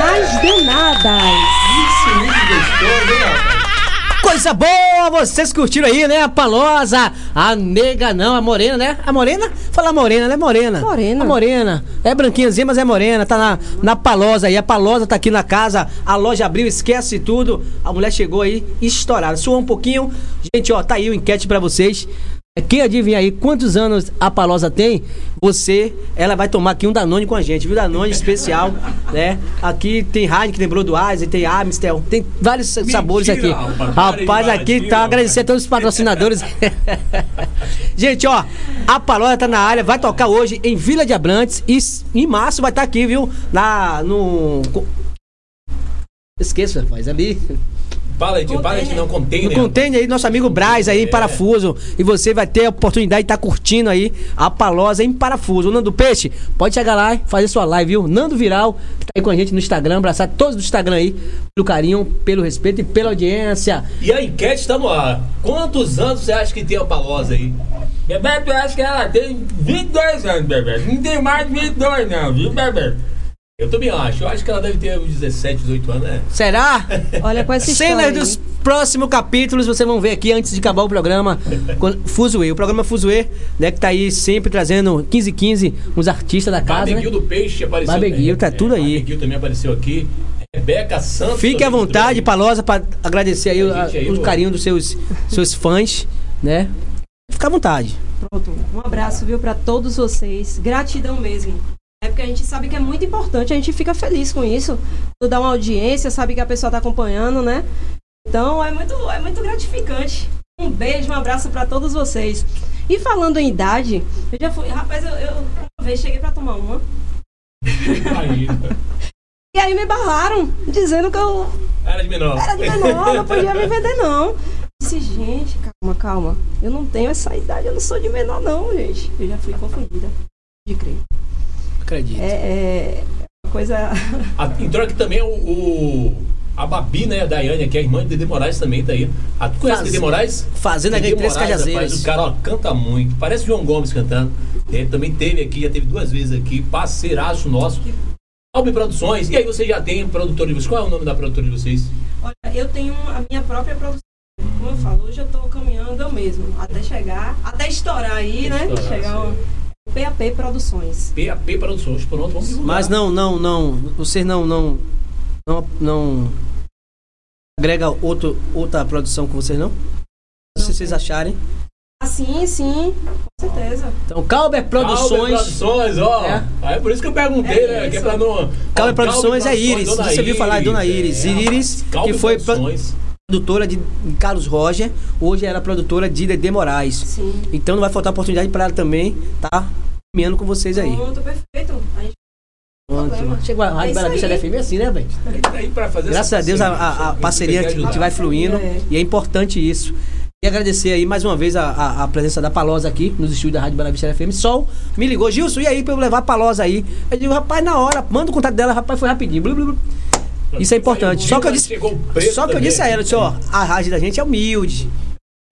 D: Nas danadas.
B: Coisa boa, vocês curtiram aí, né? A Palosa, a nega não, a morena, né? A morena? Fala morena, né? Morena.
D: Morena.
B: A morena. É branquinhazinha, mas é morena. Tá na, na Palosa aí. A Palosa tá aqui na casa. A loja abriu, esquece tudo. A mulher chegou aí estourada. Suou um pouquinho. Gente, ó, tá aí o enquete pra vocês. Quem adivinha aí quantos anos a Palosa tem? Você, ela vai tomar aqui um Danone com a gente, viu? Danone especial, né? Aqui tem Heineken, tem Brodoise, tem Amstel, tem vários sabores aqui.
A: rapaz,
B: Rapaz, aqui tá, agradecer a todos os patrocinadores. <laughs> gente, ó, a Palosa tá na área, vai tocar hoje em Vila de Abrantes e em março vai estar aqui, viu? Na, no... Esqueça, rapaz, ali.
A: Pallet, pallet não contém,
B: No container aí, nosso amigo Braz aí em Parafuso. E você vai ter a oportunidade de estar curtindo aí a Palosa em Parafuso. O Nando Peixe, pode chegar lá e fazer sua live, viu? Nando Viral, que tá aí com a gente no Instagram. Abraçar todos do Instagram aí, pelo carinho, pelo respeito e pela audiência.
A: E a enquete tá no ar. Quantos anos você acha que tem a Palosa aí?
C: Bebeto, eu acho que ela tem 22 anos, Bebeto. Não tem mais de 22, não, viu, Bebeto?
A: Eu também acho. Eu acho que ela deve ter uns 17, 18 anos, né?
B: Será? <laughs>
D: Olha com essa
B: Cenas
D: história.
B: dos próximos capítulos, vocês vão ver aqui antes de acabar o programa. Fuzuê. O programa Fuzuê, né, que tá aí sempre trazendo 15 15 uns artistas da casa.
A: Barbeguil
B: Né?
A: do Peixe apareceu.
B: Barbeguil, tá
A: É,
B: tudo aí.
A: Barbeguil também apareceu aqui. Rebeca Santos.
B: Fique à vontade. Palosa, para agradecer aí,
A: A aí,
B: o carinho dos seus, seus fãs, né? Fica à vontade.
D: Pronto. Um abraço, viu, pra todos vocês. Gratidão mesmo. Porque a gente sabe que é muito importante, a gente fica feliz com isso. Dá uma audiência, sabe que a pessoa tá acompanhando, né? Então é muito, é muito gratificante. Um beijo, um abraço pra todos vocês. E falando em idade, eu já fui. Rapaz, eu, eu uma vez cheguei pra tomar uma. <laughs> E aí me barraram, dizendo que eu
A: Era de menor.
D: era de menor, não podia me vender, não. Disse, gente, calma, calma. Eu não tenho essa idade, eu não sou de menor, não, gente. Eu já fui confundida. De crer.
B: Acredito.
D: É, é uma coisa.
A: A, entrou aqui também o, o- a Babi, né? A Daiane, que é a irmã de Dede Moraes também tá aí. A, tu conhece
B: Faz-
A: Dede Moraes?
B: Fazenda
A: Dede
B: Gangue Três Cajazeiras.
A: rapaz, O cara ó, canta muito. Parece João Gomes cantando. Ele também teve aqui, já teve duas vezes aqui. Parceiraço nosso. Albi Produções. E aí você já tem produtor de vocês. Qual é o nome da produtora de vocês?
D: Olha, eu tenho a minha própria produção. Como eu falo, hoje eu tô caminhando eu mesmo. Até chegar, até estourar aí, né?
A: Estourar,
D: chegar PAP Produções.
A: PAP Produções. Pronto, vamos divulgar.
B: Mas não, não, não. Vocês não, não. Não. não agrega outro, outra produção com vocês, não? Se vocês acharem.
D: Ah, sim, sim, com certeza.
B: Então, Calber
A: Calber
B: Produções.
A: Produções, ó.
B: É.
A: É por isso que eu perguntei,
D: É
A: né? Que é pra não.
B: Calber
A: Ó,
B: Produções é Iris.
A: Dona
B: Você ouviu falar de Dona Iris.
A: é,
B: Iris,
A: Calber
B: que foi pro-
A: Produções.
B: Produtora de Carlos Roger. Hoje ela é produtora de Dedê Moraes.
D: Sim.
B: Então não vai faltar oportunidade para ela também tá caminhando com vocês aí.
D: Pronto, perfeito. A gente
B: Pronto. Chegou a
D: É
B: Rádio
D: isso
B: Bela Vista da FM assim, né, velho?
A: Tá
B: Graças a Deus a,
A: parceria,
B: a- a parceria que, que vai fluindo
D: É.
B: e é importante isso. E agradecer aí mais uma vez a, a- a presença da Palosa aqui nos estúdios da Rádio Bela Vista FM. Sol me ligou, Gilson, e aí pra eu levar a Palosa aí? Eu digo, rapaz, na hora, manda o contato dela, rapaz, foi rapidinho. Blu, blu, blu. Isso é importante. Só que eu disse, só que eu disse a ela, disse, ó, a rádio da gente é humilde.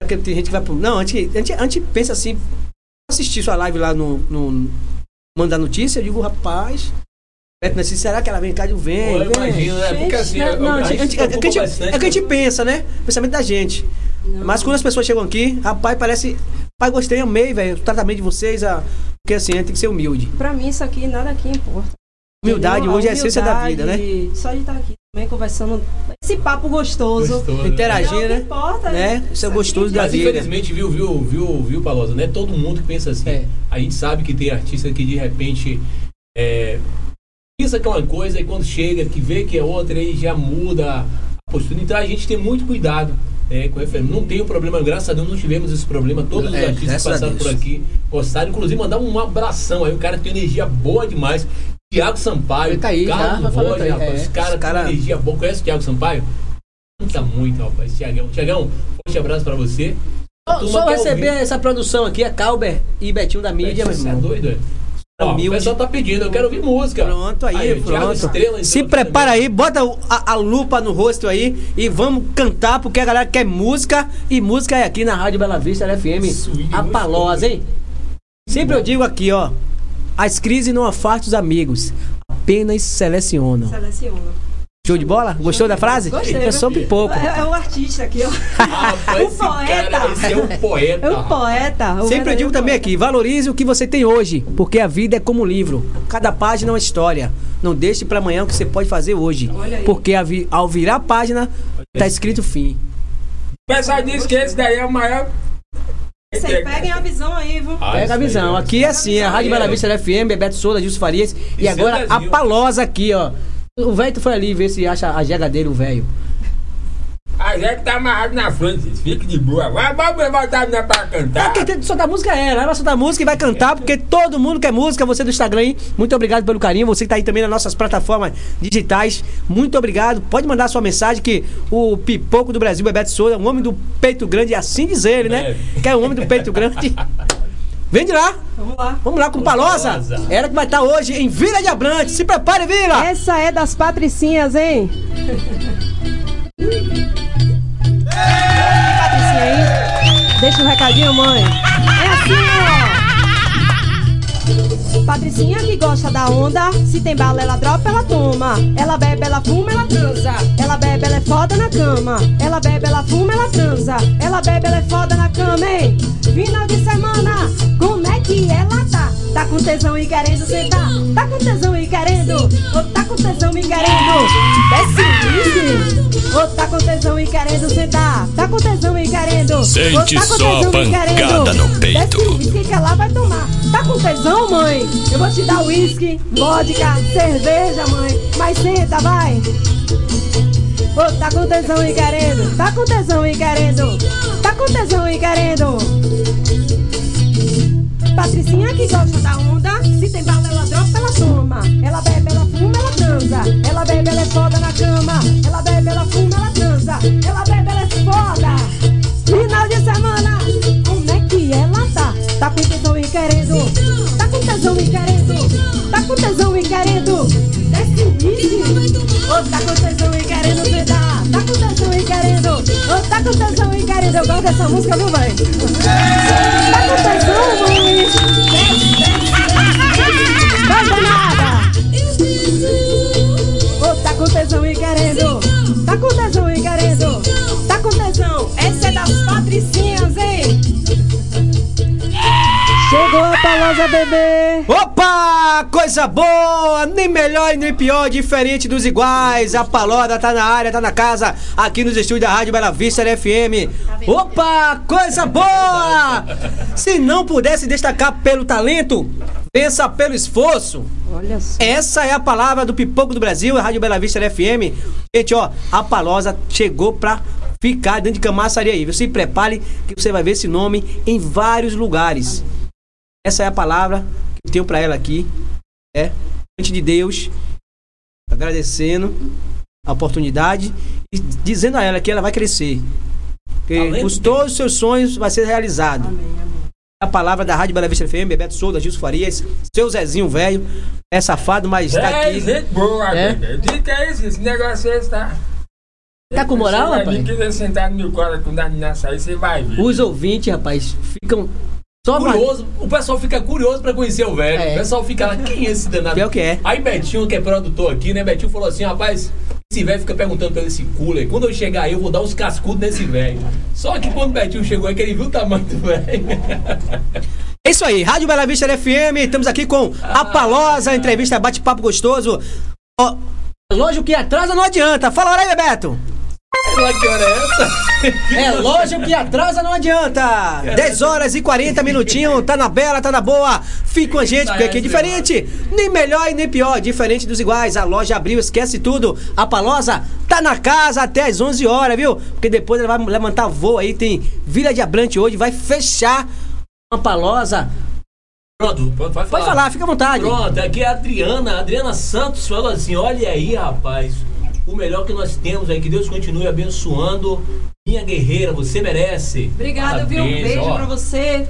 B: Porque tem gente que vai pro. Não, a gente, a gente, a gente pensa assim, assistir sua live lá no, no Manda Notícia, eu digo, rapaz, Nasci, será que ela vem cá? Eu venho,
A: Eu imagino, né? Porque assim,
B: Não, não,
A: a
B: a
A: gente
B: gente-
A: se
B: é, que a gente, é que a gente pensa, né? Pensamento da gente. Mas quando as pessoas chegam aqui, rapaz, parece. Pai, gostei, amei, velho. O tratamento de vocês, a... porque assim, a gente tem que ser humilde.
D: Pra mim, isso aqui, nada aqui importa.
B: Humildade hoje é a essência da vida, né?
D: Só de estar aqui também conversando. Esse papo gostoso.
A: Gostoso, né?
B: Interagir,
D: É
B: né?
D: importa,
B: né? Isso é gostoso da
A: Mas
B: vida.
A: infelizmente, viu, viu, viu, viu, Palosa, não é todo mundo que pensa assim.
B: É.
A: A gente sabe que tem artista que de repente é, pensa que é uma coisa e quando chega, que vê que é outra, aí já muda a postura. Então a gente tem muito cuidado. né, com FM. Não tem problema, graças a Deus não tivemos esse problema. Todos os
B: É,
A: artistas passaram por aqui gostaram. Inclusive, mandar um abração aí. O cara tem energia boa demais. Tiago Sampaio,
B: Ele tá aí, já,
A: Carlos
B: vai falando
A: Roger,
B: aí,
A: rapaz.
B: é.
A: Os caras
B: Esse cara-
A: têm energia boa. Conhece o Tiago Sampaio? Canta muito, rapaz. Tiagão. Tiagão, forte abraço pra você.
B: Só, só receber
A: ouvir.
B: essa produção aqui, é Calber e Betinho da mídia, meu
A: Você é
B: irmão.
A: doido, é? Ó, o
B: Humilde.
A: pessoal tá pedindo, eu quero ouvir música.
B: Pronto, aí,
A: o Thiago
B: pronto.
A: Estrela,
B: Se
A: então,
B: prepara aí, bota o- a, a lupa no rosto aí e vamos cantar, porque a galera quer música e música é aqui na Rádio Bela Vista FM.
A: Swing
B: a palosa, hein? Sempre eu digo aqui, ó. As crises não afastam os amigos, apenas selecionam.
D: Seleciona.
B: Show de bola? Gostou da frase?
D: Gostei.
B: Eu sou pipoco.
D: É, é o artista aqui, ó. <laughs>
A: Esse
D: poeta.
A: cara, esse é um poeta. <laughs>
D: É o poeta. o
B: Sempre eu digo também
D: poeta.
B: aqui, valorize o que você tem hoje, porque a vida é como um livro. Cada página é uma história. Não deixe pra amanhã o que você pode fazer hoje.
D: Olha aí.
B: Porque a vi- ao virar a página, tá escrito fim.
C: O pessoal diz que esse daí é o maior.
D: Vocês peguem a visão aí, viu?
A: Ah,
B: Pega a visão. Aqui é assim, a Rádio Bela
A: é.
B: Vista FM, Bebeto Souza, Gilson Farias. E,
A: E
B: agora a. Palosa aqui, ó. O velho tu foi ali ver se acha a jega dele, o velho.
C: A gente tá amarrado na frente, fique de boa. Vai, vamos botar a menina pra
B: Ah,
C: cantar.
B: quem tem que soltar música é ela. Ela vai soltar música e vai cantar, porque todo mundo quer música. Você do Instagram aí, muito obrigado pelo carinho. Você que tá aí também nas nossas plataformas digitais, muito obrigado. Pode mandar sua mensagem que o pipoco do Brasil, Bebeto Souza, um homem do peito grande, assim diz ele, né?
A: É.
B: Que é um homem do peito grande. <laughs> Vem de lá.
D: Vamos lá.
B: Vamos lá com Palosa.
A: Palosa.
B: Ela que vai estar hoje em Vila de Abrantes. Se prepare, Vila.
D: Essa é das patricinhas, hein? Patricinha, hein? Deixa um recadinho, mãe. É assim, ó. Patricinha que gosta da onda, se tem bala ela dropa, ela toma. Ela bebe, ela fuma, ela transa. Ela bebe, ela é foda na cama. Ela bebe, ela fuma, ela transa. Ela bebe, ela é foda na cama, hein? Final de semana, como é que ela tá? Tá com tesão e querendo sentar. Tá com tesão e querendo. Ou tá com tesão e querendo. Desce whisky. Ou tá com tesão e querendo sentar. Tá com tesão e querendo. Ou
E: Sente
D: tá com
E: só
D: tesão e querendo.
E: pancada no peito.
D: Desce que ela vai tomar. Tá com tesão, mãe? Eu vou te dar whisky, vodka, cerveja, mãe. Mas senta, vai. Ô, tá com tesão e querendo, tá com tesão e querendo, tá com tesão e querendo. Patricinha que gosta da onda, se tem bala ela dropa, ela toma. Ela bebe, ela fuma, ela transa. Ela bebe, ela é foda na cama. Ela bebe, ela fuma, ela transa. Ela bebe, ela é foda. Final de semana, como é que ela tá? Com tesão e querendo, tá com tesão e querendo, tá com tesão e querendo. Desce o. Ô, tá com tesão e querendo sentar. Tá com tesão e querendo. Tá com tesão e querendo. Eu gosto dessa música, viu, mãe? Tá com tesão, mãe? Desce, tá com tesão e querendo. Tá com tesão e querendo. Tá com tesão. Essa é das patricinhas, hein? Chegou a palosa, bebê.
B: Opa! Coisa boa! Nem melhor e nem pior, diferente dos iguais. A Paloda tá na área, tá na casa, aqui nos estúdios da Rádio Bela Vista FM. Opa! Coisa boa! Se não pudesse destacar pelo talento, pensa pelo esforço.
D: Olha só.
B: Essa é a palavra do Pipoco do Brasil, a Rádio Bela Vista FM. Gente, ó, a Palosa chegou pra ficar dentro de camaçaria aí. Você se prepare que você vai ver esse nome em vários lugares. Essa é a palavra que eu tenho pra ela aqui. É, diante de Deus, agradecendo a oportunidade e dizendo a ela que ela vai crescer. Que
A: Talento
B: os, todos os seus sonhos vai ser realizado.
D: Amém, amém.
B: A palavra da Rádio Bela Vista FM, Bebeto Souza, Gilson Farias, seu Zezinho velho, é safado, mas tá
C: É,
B: aqui.
C: gente boa,
B: É?
C: que é isso, esse negócio aí está.
B: Tá com moral, rapaz?
C: vir querer sentar no meu colo quando a menina sair, você vai ver.
B: Os ouvintes, rapaz, ficam Só vai-
A: curioso, o pessoal fica curioso pra conhecer o velho.
B: É.
A: O pessoal fica lá, quem é esse danado?
B: É o que é.
A: Aí Betinho, que é produtor aqui, né? Betinho falou assim, rapaz, esse velho fica perguntando pelo esse cooler. Quando eu chegar aí, eu vou dar uns cascudos nesse velho. Só que quando o Betinho chegou é que ele viu o tamanho do velho.
B: É isso aí, Rádio Bela Vista FM, estamos aqui com a Palosa, entrevista bate-papo gostoso. Ó, lógico que atrasa não adianta. Fala hora aí, Bebeto.
A: Lá que hora é essa?
B: É lógico que atrasa não adianta. 10 horas e 40 minutinhos, tá na bela, tá na boa. Fica com a gente, porque aqui é diferente. Nem melhor e nem pior, diferente dos iguais. A loja abriu, esquece tudo. A Palosa tá na casa até as 11 horas, viu? Porque depois ela vai levantar voo aí. Tem Vila de Abrante hoje, vai fechar uma Palosa.
A: Pronto, pode falar.
B: Pode falar, fica à vontade.
A: Pronto, aqui é a Adriana. A Adriana Santos falou assim: olha aí, rapaz. O melhor que nós temos aí, que Deus continue abençoando. Minha guerreira, você merece.
D: Obrigada, viu? Um beijo
A: ó.
D: pra você.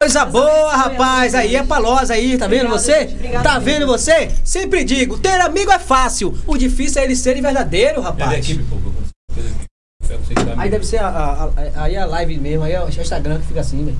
B: Coisa boa, rapaz. Aí é Palosa aí, tá vendo
D: Obrigada,
B: você?
D: gente. Obrigada
B: Tá vendo você? Sempre digo, ter amigo é fácil. O difícil é ele ser verdadeiro, rapaz. Aí deve ser a, a- a- aí a live mesmo, aí é o Instagram que fica assim, velho.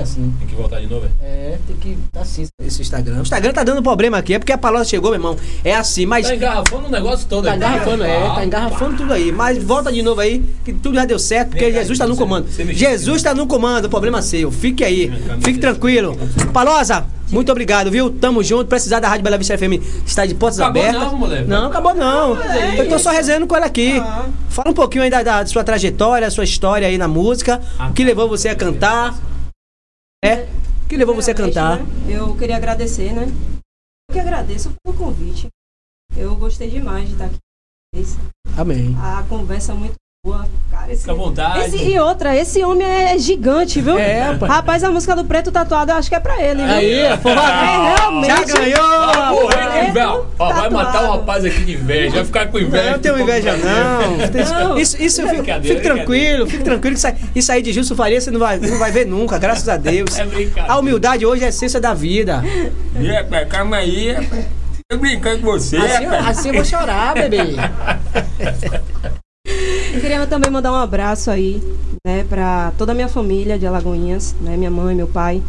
B: Assim.
A: Tem que voltar de novo, é?
B: É, tem que tá assim esse Instagram. O Instagram tá dando problema aqui, é porque a Palosa chegou, meu irmão. É assim, mas.
A: Tá engarrafando o negócio todo
B: Tá
A: aqui.
B: engarrafando, é,
A: Ah,
B: tá engarrafando tudo aí. Mas volta de novo aí, que tudo já deu certo, porque Jesus tá no comando. Jesus tá no comando, o problema é seu. Fique aí, fique tranquilo. Palosa, muito obrigado, viu? Tamo junto. Precisar da Rádio Bela Vista FM está de portas
A: Acabou
B: abertas.
A: não, moleque.
B: Não, acabou não.
A: aí.
B: Eu tô só resenhando com ela aqui. Fala um pouquinho aí da, da sua trajetória, sua história aí na música. O que levou você a cantar? É? O que levou você a cantar?
D: Né, Eu queria agradecer, né? Eu que agradeço pelo convite. Eu gostei demais de estar aqui. com vocês.
B: Amém.
D: A conversa muito boa. Esse,
A: Fica à vontade.
D: esse- e outra, esse homem é gigante, viu?
B: É, rapaz.
D: Rapaz, a música do Preto Tatuado, eu acho que é pra ele, viu?
B: Aí, porra.
D: É, realmente.
B: Já ganhou!
A: Ah, porra,
D: É,
A: que inveja. Ó, vai matar o rapaz aqui de inveja. Vai ficar com inveja.
B: Não, não tenho inveja, não.
D: Não.
B: Isso, isso
A: Brincadeira,
B: fique tranquilo, fique tranquilo. que Isso aí, isso aí de Gilson Faria você não vai, não vai ver nunca, graças a Deus. <laughs>
A: É brincadeira.
B: A humildade hoje é a essência da vida.
C: E, rapaz, calma aí, rapaz. Tô brincando com você,
B: Assim,
C: rapaz.
B: assim eu vou chorar, bebê. <laughs>
D: Queria também mandar um abraço aí, né, pra toda a minha família de Alagoinhas, né, minha mãe, meu pai.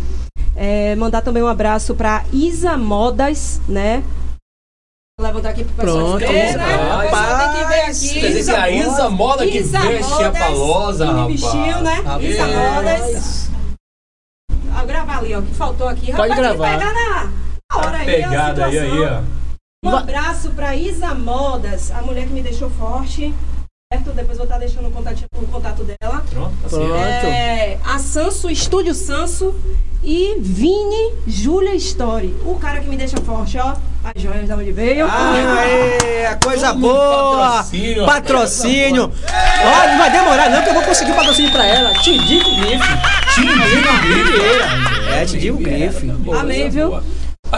D: É, mandar também um abraço pra Isa Modas, né? Vou levantar aqui pro pessoal
B: Pronto,
D: ver,
B: Isa.
D: né? Tem que ver
B: Rapaz,
D: aqui.
A: Que a Isa Moda que
D: Isa
A: veste a
D: Modas,
A: palosa,
D: que me
A: rapaz.
D: vestiu, né?
B: Rapaz.
D: Isa Modas. Vou gravar ali, ó, que faltou aqui.
B: Pode
D: Rapaz,
B: gravar.
D: pegar na, na hora aí, a
A: Pegada aí, aí, ó.
D: Um abraço pra Isa Modas, a mulher que me deixou forte. Certo? Depois vou estar deixando o contato, o contato dela.
A: Pronto, assim.
B: Pronto.
D: É, a Sanso, Estúdio Sanso e Vini Júlia Story. O cara que me deixa forte, ó. As joias da onde veio.
B: Aê, a coisa
A: Todo mundo
B: boa!
A: patrocínio.
B: Patrocínio! Ó, não vai demorar não, que eu vou conseguir o patrocínio pra ela. Te digo grife. Te digo grife. É, te digo grife.
D: Amém, viu?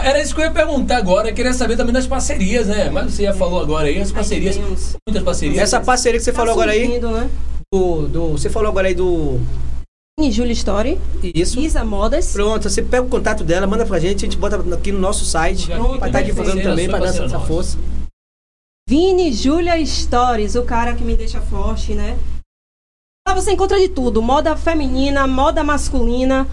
A: Era isso que eu ia perguntar agora. Eu queria saber também das parcerias, né? Mas você já falou agora aí, as parcerias. Muitas parcerias.
B: Essa parceria que você
D: Tá
B: falou agora aí,
D: né?
B: do, do- você falou agora aí do...
D: Vini Júlia Story,
B: Isso.
D: Isa Modas.
B: Pronto, você pega o contato dela, manda pra gente, a gente bota aqui no nosso site.
A: Pronto,
B: Vai estar
A: perfeito.
B: divulgando também pra dar essa,
A: nossa.
B: força.
D: Vini Júlia Stories, o cara que me deixa forte, né? Lá você encontra de tudo: moda feminina, moda masculina,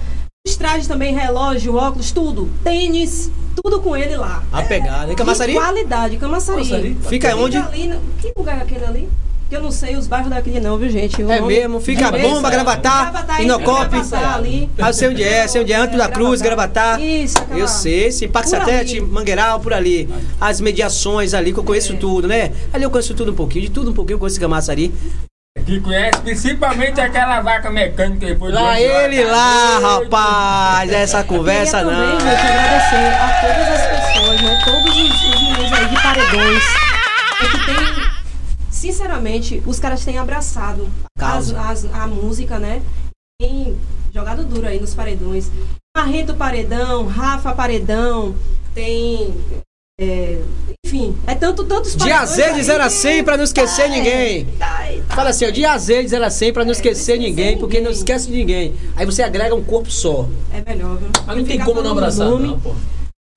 D: trajes também, relógio, óculos, tudo. Tênis, tudo com ele lá.
B: A pegada. Em Camaçari?
D: De qualidade, Camaçari.
A: Camaçari?
B: Fica onde?
D: ali no- que lugar é aquele ali? Que eu não sei os bairros daquele não, viu, gente? O
B: É
D: nome-
B: mesmo, fica
D: É
B: bomba, Gravatar,
D: Gravatar,
B: Inocop.
D: Gravatar ali.
B: Ah, eu sei onde é, sei onde é, Anto da Cruz, Gravatar.
D: Isso, aquela...
B: Eu sei, sim, Parque Satélite. Mangueiral, por ali. As mediações ali, que eu conheço tudo, né? Ali eu conheço tudo um pouquinho, de tudo um pouquinho eu conheço Camaçari.
C: Que conhece principalmente aquela vaca mecânica que foi
B: Lá ele lá,
C: Eita.
B: rapaz, <laughs> essa conversa
D: Queria também,
B: não.
D: gente, agradecer a todas as pessoas, né? Todos os, os meninos aí de paredões. É que tem, sinceramente, os caras têm abraçado as, as- a música, né? Tem jogado duro aí nos paredões. Marrento Paredão, Rafa Paredão, tem. É, enfim, é tanto, tantos
B: De A Z de 0 a 100 pra não esquecer ninguém. Fala assim, ó, de A Z de 0 a 100 pra não esquecer ninguém, porque não esquece de ninguém. Aí você agrega um corpo só.
D: É melhor, viu?
A: Mas não tem como não abraçar,
D: nome.
A: não, pô.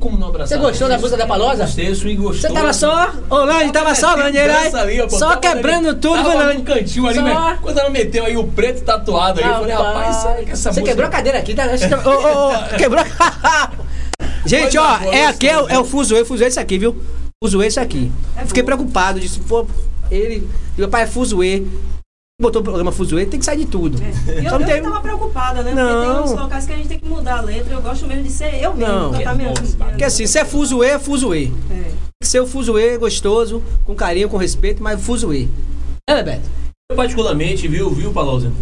A: Como não abraçar?
B: Você gostou da música da Palosa?
A: Gostei, o swing gostou.
B: Você tava só, Holândia, tava só,
A: ó, pô,
B: só quebrando
A: ali,
B: tudo,
A: tava num cantinho ali,
B: Só.
A: né? Quando ela meteu aí o preto tatuado aí, eu falei, rapaz, será que essa
B: Você
A: música...
B: quebrou a cadeira aqui, tá? Ô, ô, ô, <laughs> quebrou a... <laughs> Gente, ó, é aqui, é, é o fuzuê, fuzuê esse aqui, viu? Fuzuê esse aqui. Fiquei preocupado, disse, pô, ele, meu pai é fuzuê, botou o programa fuzuê, tem que sair de tudo.
D: Eu,
B: Só não
D: eu
B: tem...
D: tava preocupada, né?
B: Não.
D: Porque tem uns locais que a gente tem que mudar a letra. Eu gosto mesmo de ser eu mesmo,
B: Não.
D: cantar música.
B: Porque assim, se é fuzuê, é fuzuê. Tem
D: É.
B: que ser o fuzuê gostoso, com carinho, com respeito, mas fuzuê. É, Bebeto?
A: Eu particularmente, viu, viu, Palosa?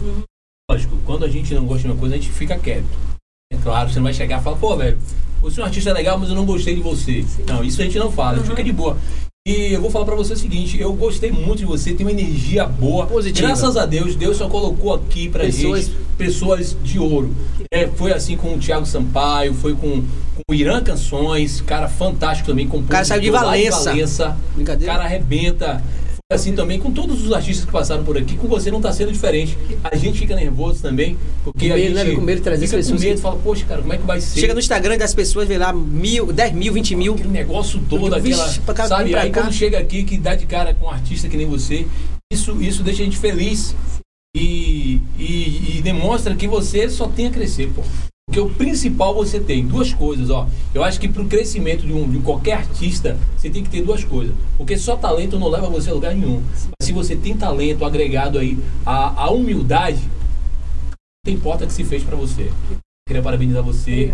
A: Lógico, quando a gente não gosta de uma coisa, a gente fica quieto. É claro, você não vai chegar e falar, pô, velho, você é um artista legal, mas eu não gostei de você. Não, isso a gente não fala, fica de boa. E eu vou falar pra você o seguinte, eu gostei muito de você, tem uma energia boa.
B: Positiva.
A: Graças a Deus, Deus só colocou aqui pra
B: Pessoas-
A: gente pessoas de ouro. É, foi assim com o Thiago Sampaio, foi com, com o Irã Canções, cara fantástico também, com
B: cara saiu de Valença.
A: Valença.
B: Brincadeira.
A: O cara arrebenta. Assim também com todos os artistas que passaram por aqui. Com você não tá sendo diferente. A gente fica nervoso também. Porque
B: Com
A: a
B: medo,
A: gente
B: né? Com medo de trazer
A: fica
B: pessoas
A: com medo,
B: que-
A: fala, poxa, cara, como é que vai ser?
B: Chega no Instagram das pessoas, vê lá mil, 10 mil, 20 mil.
A: Aquele negócio todo,
B: Vixe,
A: aquela.
B: cá,
A: sabe? Aí
B: cá.
A: quando chega aqui, que dá de cara com um artista que nem você, isso, isso deixa a gente feliz. E, e, e demonstra que você só tem a crescer, pô. Porque o principal você tem duas coisas, ó. Eu acho que pro crescimento de, um, de qualquer artista, você tem que ter duas coisas. Porque só talento não leva você a lugar nenhum. Mas se você tem talento agregado aí à, à humildade, não importa o que se fez pra você. Queria parabenizar você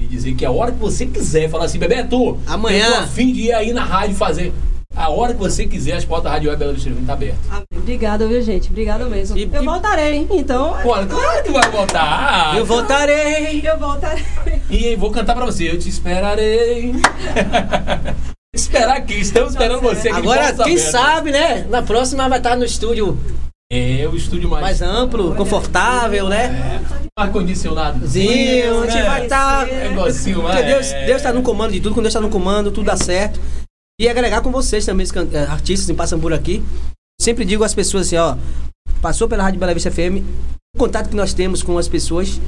A: e dizer que a hora que você quiser falar assim, Bebeto,
B: Amanhã.
A: eu tô a fim de ir aí na rádio fazer. A hora que você quiser, as portas da Rádio Web Bela Vista tá abertas.
D: Amém. Obrigada, viu, gente? Obrigada mesmo.
B: E-
D: eu
B: e-
D: voltarei, então.
A: Pô, claro que vai voltar.
B: Eu voltarei.
D: Eu voltarei.
A: E vou cantar pra você. Eu te esperarei. <laughs> Esperar aqui. Estamos esperando você aqui de
B: Agora, quem sabe, né? Na próxima vai estar no estúdio
A: É, o estúdio mais...
B: mais amplo, confortável, né?
A: ar-condicionado.
B: Zinho, a gente vai estar.
A: Negocinho mais.
B: Porque Deus, Deus tá no comando de tudo, quando Deus tá no comando, tudo dá certo. E agregar com vocês também, eh, artistas que passam por aqui. Sempre digo às pessoas assim, ó, passou pela Rádio Bela Vista FM, o contato que nós temos com as pessoas,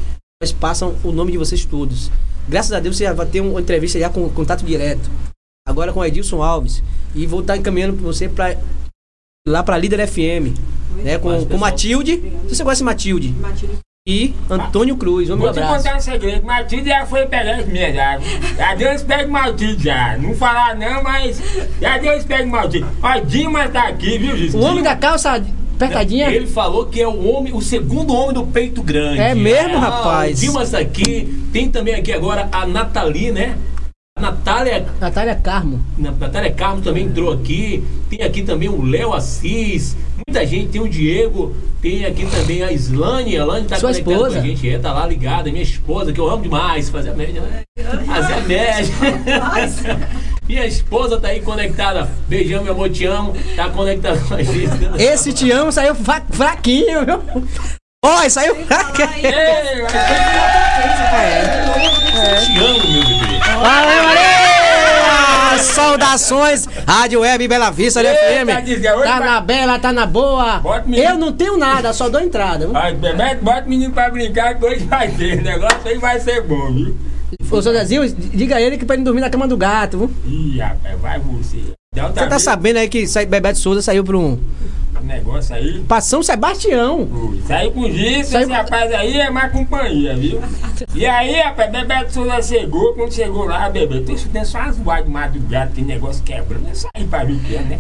B: nós passam o nome de vocês todos. Graças a Deus você já vai ter uma entrevista já com contato direto. Agora com o Edilson Alves. E vou estar encaminhando você pra, lá pra Líder FM. Né, com, com Matilde. Você conhece Matilde.
D: Matilde.
B: E Antônio Cruz. Vamos
C: Vou
B: um
C: te
B: abraço.
C: contar um segredo, Matilde já foi pegar as minhas já. Já Deus pega Matilde já. Não falar não, mas já Deus pega Matilde. Ó, Dimas tá aqui, viu, Gis?
B: O homem da calça apertadinha.
A: Ele falou que é o homem, o segundo homem do peito grande.
B: É mesmo,
A: Ah,
B: rapaz?
A: O Dimas aqui. Tem também aqui agora a Nathalie, né? A Natália
B: Natália Carmo.
A: Na- Natália Carmo também entrou aqui. Tem aqui também o Léo Assis. Muita gente. Tem o Diego. Tem aqui também a Islane. A Islane tá
B: Sua
A: conectada
B: esposa.
A: com a gente. É, tá lá ligada. Minha esposa, que eu amo demais. Fazer a média, né? Fazer a média. <laughs> Minha esposa tá aí conectada. Beijão, meu amor, te amo. Tá conectada com a gente.
B: Esse te amo saiu fra- fraquinho, viu? Oi, saiu fraquinho.
C: Ei,
A: Te amo, meu bebê.
B: Valeu, Maria! Saudações, Rádio Web Bela Vista
C: Eita,
B: FM.
C: desgraça. Oi,
B: Tá na bela, tá na boa. Eu não tenho nada, só dou entrada.
C: bota o menino pra brincar que hoje vai ter. O negócio aí vai ser bom, viu?
B: Ô, seu Zezinho, diga a ele que pra ele dormir na cama do gato, viu?
C: Ih, rapaz, vai você.
B: Você tá sabendo aí que Bebeto Souza saiu pra um.
C: negócio aí.
B: Pra São Sebastião.
C: Ui, Saiu com giz,
B: Saiu-
C: esse rapaz aí é mais companhia, viu? <laughs> E aí, rapaz, Bebeto Souza chegou, quando chegou lá, Bebeto, tô estudando só as voadas de madrugada, tem negócio quebrando, eu saí pra ver o que é, né?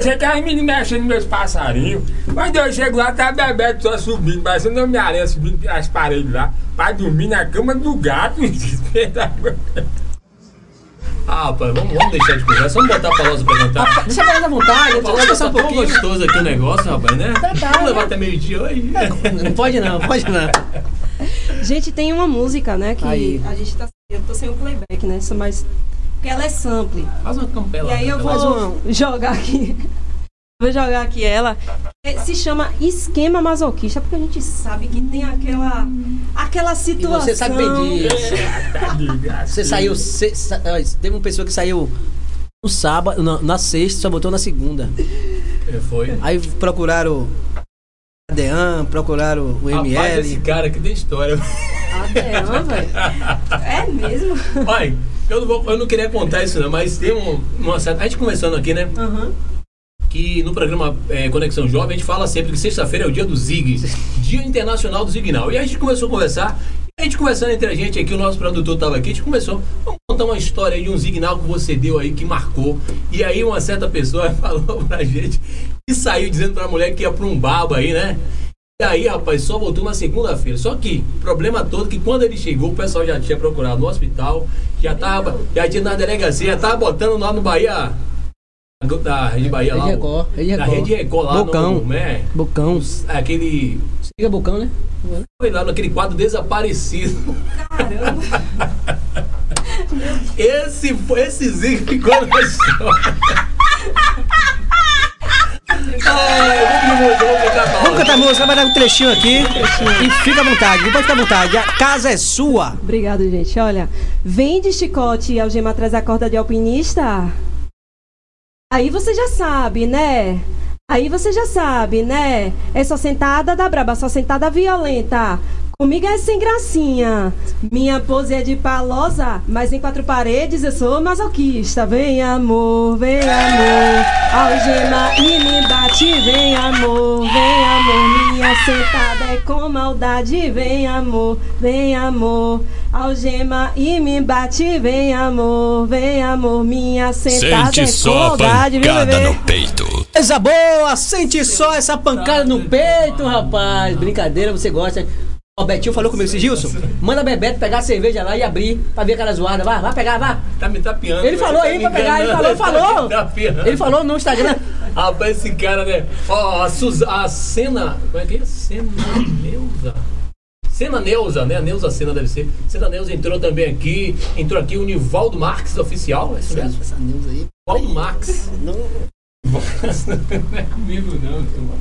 C: Você os meninos mexendo nos meus passarinhos. Quando eu chego lá, tá Bebeto só subindo, parecendo Homem-Aranha subindo pelas paredes lá, pra dormir na cama do gato. <laughs> Desesperador.
A: Ah, rapaz, vamos, vamos deixar de conversa. Vamos botar a Palosa pra cantar.
B: Deixa pra à vontade,
A: Pô,
B: vamos passar
A: tá
B: um
A: tão
B: pouquinho.
A: gostoso aqui o negócio, rapaz, né?
B: tá,
A: Vamos levar até meio-dia hoje.
B: Não pode não, <laughs> pode não.
D: Gente, tem uma música, né? Que
B: Aí.
D: a gente tá. Eu tô sem o playback, né? Mas. Porque ela é sample.
A: Faz uma campela.
D: E aí eu
B: Faz
D: vou jogar aqui. Vou jogar aqui ela. É, Se chama esquema masoquista, porque a gente sabe que tem aquela. aquela
B: E
D: situação.
B: você sabe pedir.
C: De graça.
B: Você saiu. ó, teve uma pessoa que saiu no sábado, na, na sexta, só botou na segunda.
A: É, Foi.
B: Aí procuraram Dean, procuraram o
A: Rapaz,
B: ML.
A: esse cara aqui tem história.
D: Adeão, <laughs> velho. É mesmo?
A: Olha, eu não, vou- eu não queria contar isso não, mas tem um- uma certa... A gente conversando aqui, né?
D: Aham.
A: Que no programa é, Conexão Jovem a gente fala sempre que sexta-feira é o dia do Zig, <laughs> Dia Internacional do Zignal. E a gente começou a conversar, e a gente conversando entre a gente aqui, o nosso produtor estava aqui, a gente começou, vamos contar uma história aí de um Zignal que você deu aí, que marcou. E aí uma certa pessoa <laughs> falou pra gente e saiu dizendo pra mulher que ia pra um baba aí, né? E aí, rapaz, só voltou na segunda-feira. Só que, problema todo que quando ele chegou, o pessoal já tinha procurado no hospital, já tava, já tinha na delegacia, já tava botando lá no Bahia, da Rede Bahia lá.
B: Rede
A: o-
B: Record, Rede
A: da. Rede Record lá
B: Bocão.
A: no. Né,
B: Bocão.
A: aquele.
B: Liga Bocão, né?
A: Foi lá naquele quadro desaparecido.
D: Caramba. <laughs>
A: Esse, foi- esse Zig ficou na história. Vamos, cantar
B: música, vai dar um trechinho aqui. E fica à vontade, pode ficar à vontade. A casa é sua.
D: Obrigado, gente. Olha, vende chicote e algema atrás da corda de alpinista? Aí você já sabe, né? Aí você já sabe, né? É só sentada da braba, só sentada violenta. Comigo é sem gracinha. Minha pose é de palosa, mas em quatro paredes eu sou masoquista. Vem amor, vem amor. Algema e me bate, vem amor, vem amor. Minha sentada é com maldade, vem amor, vem amor. Algema e me bate, vem amor, vem amor. Minha sentada
E: Sente
D: é com maldade,
E: pancada
D: bebê?
E: no peito.
B: Coisa boa, sente só essa pancada no peito, rapaz. Brincadeira, você gosta. O Betinho falou comigo, esse Gilson, manda a Bebeto pegar a cerveja lá e abrir pra ver aquela zoada. Vai, vai pegar, vai.
A: Tá me tapeando.
B: Ele
A: velho,
B: falou
A: tá
B: aí pra pegar, ele falou,
A: tá
B: falou.
A: tapeando.
B: Ele falou no Instagram.
A: Rapaz, esse cara, né? Ó, a, a Cena. Como é que é? Cena Neuza. Cena Neuza, né? A Neuza Cena deve ser. Cena Neuza entrou também aqui. Entrou aqui o Nivaldo Marques, oficial. É isso mesmo?
B: Essa news aí.
A: Nivaldo Marques.
B: Não.
A: Não é comigo, não. turma.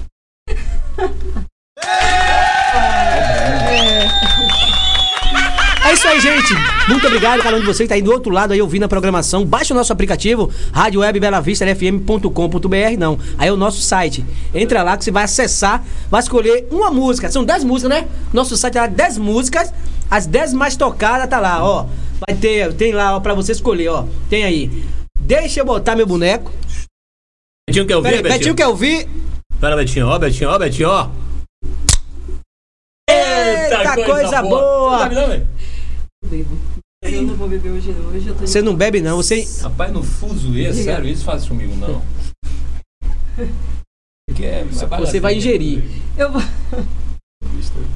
B: É isso aí, gente. Muito obrigado cada um de vocês que tá aí do outro lado aí ouvindo a programação. Baixa o nosso aplicativo, Rádio Web Bela Vista FM.com.br, não. Aí é o nosso site. Entra lá que você vai acessar, vai escolher uma música. São 10 músicas, né? Nosso site é lá 10 músicas. As 10 mais tocadas tá lá, ó. Vai ter, tem lá ó, pra você escolher, ó. Tem aí. Deixa eu botar meu boneco.
A: Betinho quer ouvir,
B: Peraí,
A: Betinho?
B: Betinho quer ouvir?
A: Pera, Betinho, ó, Betinho, ó, Betinho, ó.
B: Eita, coisa boa.
A: Você não sabe não, velho?
D: Bebo. Eu não vou beber hoje, não. Hoje eu tô
B: Você não bebe, não. Você.
A: Rapaz, no fuso esse, sério, isso faz comigo, não. <laughs> Que é,
B: Você vai ingerir.
D: Eu vou.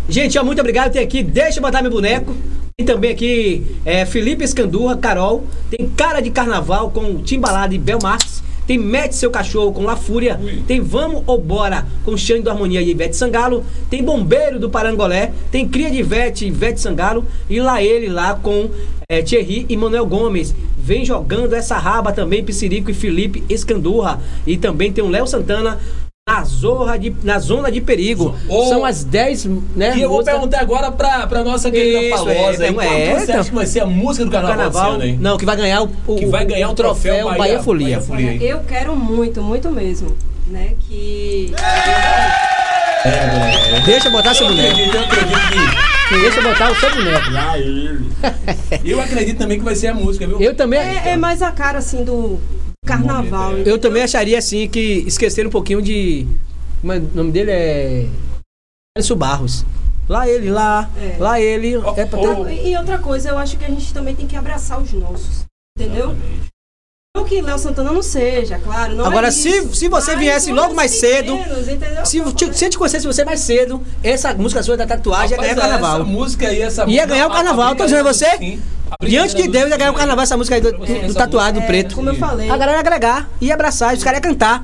B: Gente, ó, muito obrigado. Tem aqui, deixa eu botar meu boneco. Tem também aqui é, Felipe Escandurra, Carol. Tem Cara de Carnaval com Timbalada e Bel Marques. Tem Mete Seu Cachorro com La Fúria. Tem Vamos ou Bora com Xande do Harmonia e Ivete Sangalo. Tem Bombeiro do Parangolé. Tem Cria de Ivete e Ivete Sangalo. E lá ele lá com é, Thierry e Manuel Gomes. Vem jogando essa raba também, Piscirico e Felipe Escandurra. E também tem o Léo Santana. Na, zorra de, na zona de perigo.
A: Ô,
B: São as 10, né?
A: E eu vou
B: músicas-
A: perguntar agora pra, pra nossa querida
B: Isso,
A: Palosa.
B: é,
A: aí, qual
B: é,
A: você
B: então.
A: acha que vai ser a música do carnaval,
B: Carnaval.
A: ano, hein?
B: Não, que vai ganhar o, o-
A: Que vai ganhar o troféu
B: Bahia, Folia.
A: Bahia Folia.
D: Olha, eu quero muito, muito mesmo, né? Que.
B: Deixa eu botar seu
A: Eu
B: boneco.
A: acredito,
B: Deixa eu botar o seu boneco.
A: Ah, ele. Eu acredito também que vai ser a música, viu?
B: Eu também.
D: É, é mais a cara, assim, do carnaval.
A: Momento, é.
B: Eu também acharia assim que esqueceram um pouquinho de. É, o nome dele é. Alisson Barros. Lá ele, lá.
D: É.
B: Lá ele. É pra ter...
A: Oh,
D: E outra coisa, eu acho que a gente também tem que abraçar os nossos. Entendeu? Não que Léo Santana não seja, claro. Não
B: Agora,
D: é
B: se-
D: isso,
B: se você
D: mas
B: viesse logo mais cedo? Se, te- se a gente conhecesse você mais cedo, essa música sua da tatuagem ia
A: Rapaz,
B: ganhar carnaval.
A: Essa música aí, essa
B: Ia ganhar o carnaval, tô dizendo a você.
A: sim.
B: Diante de Deus ia ganhar o carnaval essa música aí do, do- do tatuado, do
D: É,
B: preto.
D: como eu falei.
B: A galera ia agregar, ia abraçar, os caras iam cantar.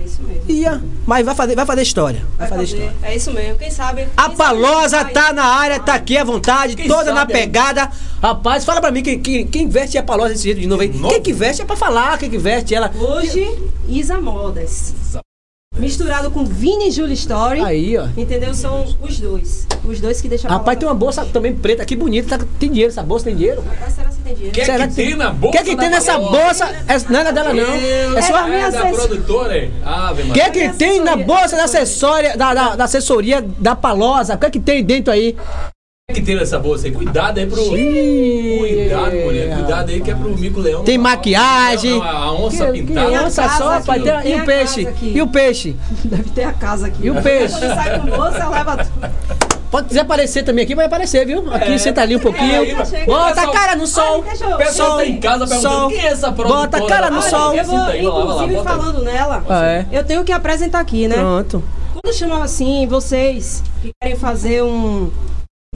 D: É isso mesmo.
B: Ia. Mas vai fazer, vai fazer história. Vai,
D: Vai
B: fazer,
D: fazer.
B: história.
D: É isso mesmo. Quem sabe.
B: A
D: quem sabe
B: Palosa
D: vai.
B: tá na área, tá aqui à vontade,
A: Quem
B: toda na
A: sabe
B: pegada. Rapaz, fala pra mim quem, quem, quem veste a Palosa desse jeito de novo aí. Quem que veste é pra falar, quem que veste ela.
D: Hoje, Isa Modas. Misturado com Vini e Julie Story.
B: Aí, ó.
D: Entendeu? São os dois. Os dois que deixam a
B: Rapaz, tem uma bolsa também preta aqui bonita. Tá- tem dinheiro, essa bolsa tem dinheiro?
D: Rapaz, será que tem dinheiro?
A: O que é
B: Será
A: que tem na bolsa?
B: O que é que tem nessa bolsa? É, não é dela, não. É só
D: a minha
A: É da
D: assess-
A: produtora? Ave
B: O que
A: Maria.
B: é que tem na bolsa da assessoria, da, da, da assessoria da Palosa? O que é que tem dentro aí?
A: Que é tem nessa bolsa aí? Cuidado aí pro... Cuidado, mulher. Cuidado aí que é pro mico-leão.
B: Tem maquiagem.
A: Não, a onça
B: Que-
A: pintada.
B: Que onça só, pai. Tem-
D: tem
B: E o peixe? E o peixe?
D: Deve ter a casa aqui.
B: E o peixe?
D: Quando sai com bolsa, leva tudo.
B: Pode quiser aparecer também aqui, vai aparecer, viu? Aqui,
A: É.
B: senta ali um pouquinho.
A: É, aí,
B: Bota a cara no sol.
D: Eu-
A: O pessoal
B: Sol,
A: tá em casa perguntando
B: sol.
A: quem é essa produtora.
B: Bota a cara no
A: Olha,
B: sol.
D: Eu vou,
A: vai lá, lá,
D: inclusive,
A: bota aí.
D: falando nela,
B: Ah, é?
D: eu tenho que apresentar aqui, né?
B: Pronto.
D: Quando chamam assim, vocês que querem fazer um.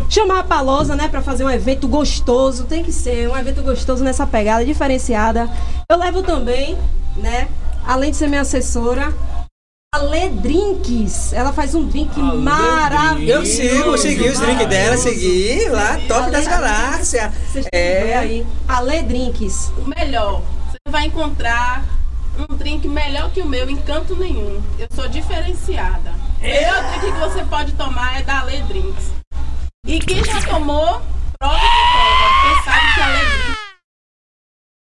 D: Chamar a Palosa, né, pra fazer um evento gostoso, tem que ser um evento gostoso nessa pegada diferenciada. Eu levo também, né, além de ser minha assessora, a Lê Drinks. Ela faz um drink
A: Ale
D: maravilhoso.
B: Eu sigo, segui os drinks dela, segui lá, top das galáxias. É.
D: aí. A Lê Drinks.
J: o melhor. Você vai encontrar um drink melhor que o meu em canto nenhum. Eu sou diferenciada. O melhor drink que você pode tomar é da Ale Drinks. E quem já tomou, prova que prova. Porque sabe que a Ale Drinks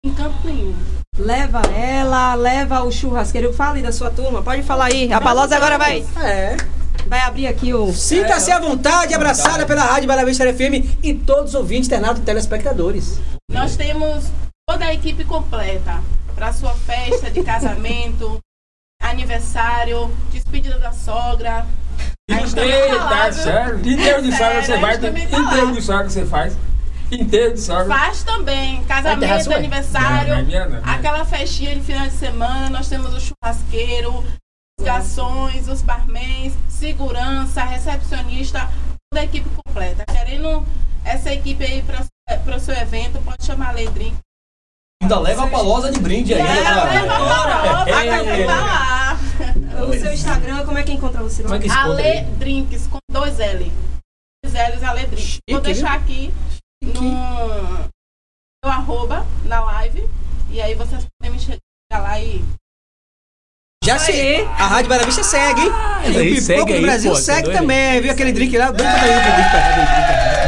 J: em canto nenhum.
D: Leva ela, leva o churrasqueiro. Fale da sua turma, pode falar aí. A Palosa agora vai,
B: É.
D: vai abrir aqui o.
B: Sinta-se à vontade, abraçada pela Rádio Bela Vista FM e todos os ouvintes, internautas e telespectadores.
J: Nós temos toda a equipe completa para sua festa de casamento, <laughs> aniversário, despedida da sogra. Fala, viu?
C: sério? Inteiro de
J: É
C: sogra
J: sério,
C: você vai? Inteiro de sogra você faz? Inteiro de sogra?
J: Faz também, casamento,
B: é?
J: aniversário,
C: Não, não é minha, não é
J: aquela festinha de final de semana, nós temos o churrasqueiro, os garçons, os barmans, segurança, recepcionista, toda a equipe completa. Querendo essa equipe aí para o seu evento, pode chamar a Ledrin.
A: Ainda leva a palosa de brinde ainda.
J: É, leva a farofa,
A: É,
J: a
A: é,
J: tá lá.
D: O seu Instagram, como é que encontra você?
A: Como é que
J: Ale
A: aí?
J: Drinks com dois L. Dois L's, Ale Drinks. Vou deixar aqui no meu arroba na live. E aí vocês podem me chegar lá e.
B: Já sei. A Rádio Bela Vista segue, hein?
A: aí,
B: E o Pipoco
A: segue
B: do
A: aí,
B: Brasil
A: pô, tá
B: segue
A: doido?
B: também. Viu aquele drink lá? Doido pra mim, aquele drink pra mim.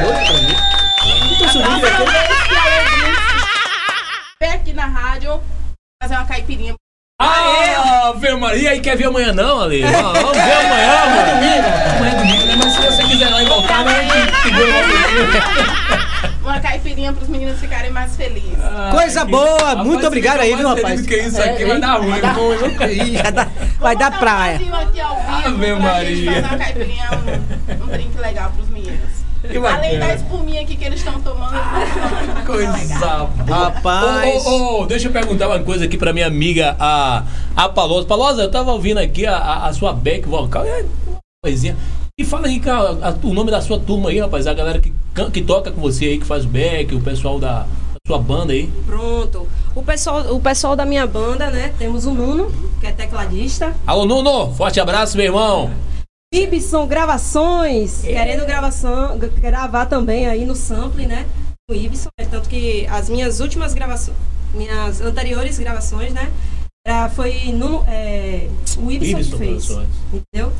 B: Doido pra mim. Então, aqui.
J: vem aqui na rádio, fazer uma caipirinha.
A: Aê, Ave Maria. E quer ver amanhã não, Ale? Vamos ver amanhã, mano. Amanhã é domingo, né? Mas se você quiser lá e voltar, né? a gente segura uma
J: Uma caipirinha para os meninos ficarem mais felizes.
B: Coisa boa, muito obrigado aí, viu, rapaz?
A: que isso aqui vai dar ruim,
B: Vai dar <laughs> Vai dar
J: um
B: praia.
J: aqui ao vivo
A: Ave Maria.
J: fazer uma caipirinha, um, um drink legal pros meninos.
A: Que.
J: Além da espuminha aqui que eles estão tomando, <laughs> coisa
A: boa.
B: Rapaz.
A: Ô, ô, ô, deixa eu perguntar uma coisa aqui pra minha amiga, a, a Palosa. Palosa, eu tava ouvindo aqui a, a, a sua back vocal. É uma coisinha. E fala aí cara, a- o nome da sua turma aí, rapaz. A galera que, que toca com você aí, que faz back, o pessoal da, da sua banda aí.
D: Pronto. O pessoal, o pessoal da minha banda, né? Temos o Nuno, que é tecladista.
A: Alô, Nuno! Forte abraço, meu irmão!
D: Ibson Gravações, querendo gravação, gravar também aí no sample, né? O Ibson, é tanto que as minhas últimas gravações, minhas anteriores gravações, né? Era, foi no, é, o Ibson,
A: Ibson
D: que fez,
A: Gravações.
D: entendeu?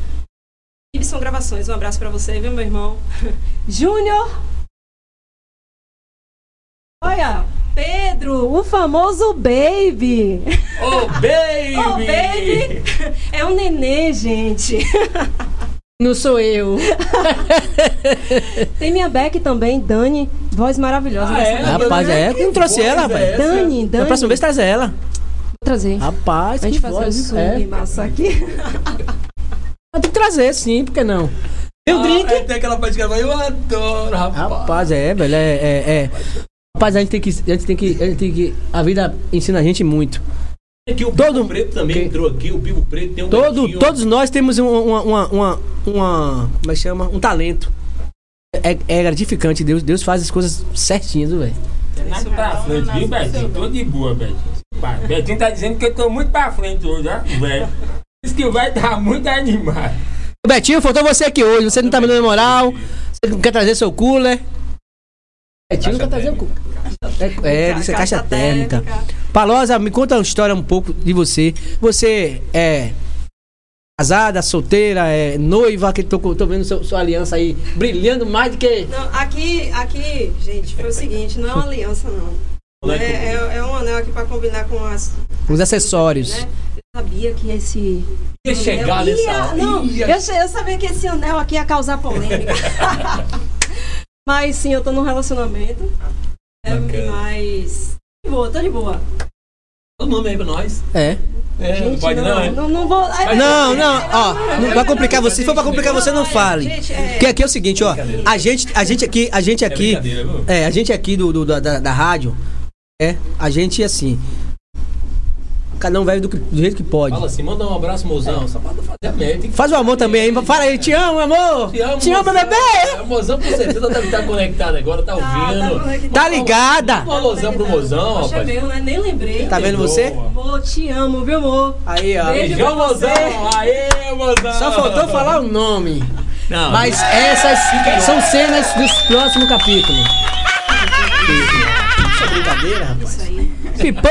D: Ibson Gravações, um abraço pra você, viu, meu irmão? <laughs> Júnior! Olha, Pedro, o famoso Baby!
A: Ô, <laughs> baby!
D: Ô, baby! <laughs> É um nenê, gente.
B: Não sou eu. <laughs>
D: Tem minha Beck também, Dani, voz maravilhosa.
A: Ah,
D: dessa
A: é?
B: Rapaz, é. Não trouxe ela,
A: voz é essa?
D: Dani,
B: Na
D: Dani.
B: próxima vez traz ela.
D: Vou trazer.
B: Rapaz,
D: a gente
B: que
D: fazer o
B: voz,
D: swing
B: é.
D: massa aqui. <laughs>
B: Tem que trazer, sim, por que não? Tem o
A: Ah,
B: drink.
A: aí tem aquela parte que ela vai, eu adoro, rapaz.
B: Rapaz, é, velho, é, é, é. Rapaz, a gente tem que, a gente tem que, a gente tem que, a vida ensina a gente muito.
A: Aqui o
B: Todo-
A: Pivo Preto também
B: que-
A: entrou aqui, o Pivo Preto tem um
B: Todo,
A: gatinho.
B: todos nós temos um- uma, uma, uma, uma, como é que chama? Um talento. É, é gratificante, Deus, Deus faz as coisas certinhas, viu, velho.
C: Nada pra frente, viu, Betinho? Tô de boa, Betinho. Betinho tá dizendo que eu tô muito pra frente hoje, ó, velho. Diz que vai estar muito animado.
B: Betinho, faltou você aqui hoje, você não tá me dando moral, você não quer trazer seu cooler. Betinho não quer trazer o cooler. É, é, isso é caixa térmica. Palosa, me conta uma história um pouco de você. Você é casada, solteira, é, noiva, que tô, tô vendo seu- sua aliança aí brilhando mais do que.
D: Não, aqui, aqui, gente, foi o seguinte, não é uma aliança, não. É, é, é um anel aqui pra combinar com as.
B: Os acessórios.
D: Né? Eu sabia que esse.
A: Ia chegar
D: anel
A: nessa
D: ia-
A: hora.
D: Não,
A: Ia-
D: eu, eu sabia que esse anel aqui ia causar polêmica. <laughs> mas sim, eu tô num relacionamento. É,
A: Bacana.
D: mas. De boa, tô de boa.
A: O nome aí pra nós.
B: É.
A: É, não
D: Gente,
A: pode não, é?
D: não, não vou. ai,
B: Não, não, ó, não vai complicar você. Se for pra complicar você, não fale.
D: É-
B: Porque aqui é o seguinte, ó. A gente, a gente aqui, a gente aqui.
A: brincadeira, viu?
B: É, a gente aqui do, do- da, da, da rádio. É, a gente assim. Cada um vai do, do jeito que pode.
A: Fala assim, manda um abraço, mozão. Só pra não fazer a merda.
B: Faz o amor também aí. Fala aí, te amo, amor.
A: Te amo,
B: Te amo, bebê.
A: É, O mozão com certeza deve estar conectado agora, tá ouvindo.
D: conectado.
B: Tá ligada?
A: Um alôzão pro mozão,
D: Poxa,
A: rapaz.
D: meu, né? Nem lembrei.
B: Tá vendo você?
D: Amor, te amo, viu, amor?
B: Aí, ó.
D: Beijo
A: Beijão, mozão. Aê, mozão.
B: Só faltou falar o nome.
A: Não,
B: Mas essas são cenas dos próximos capítulos. <laughs> Isso é brincadeira, rapaz.
D: Isso aí.
B: Pipoca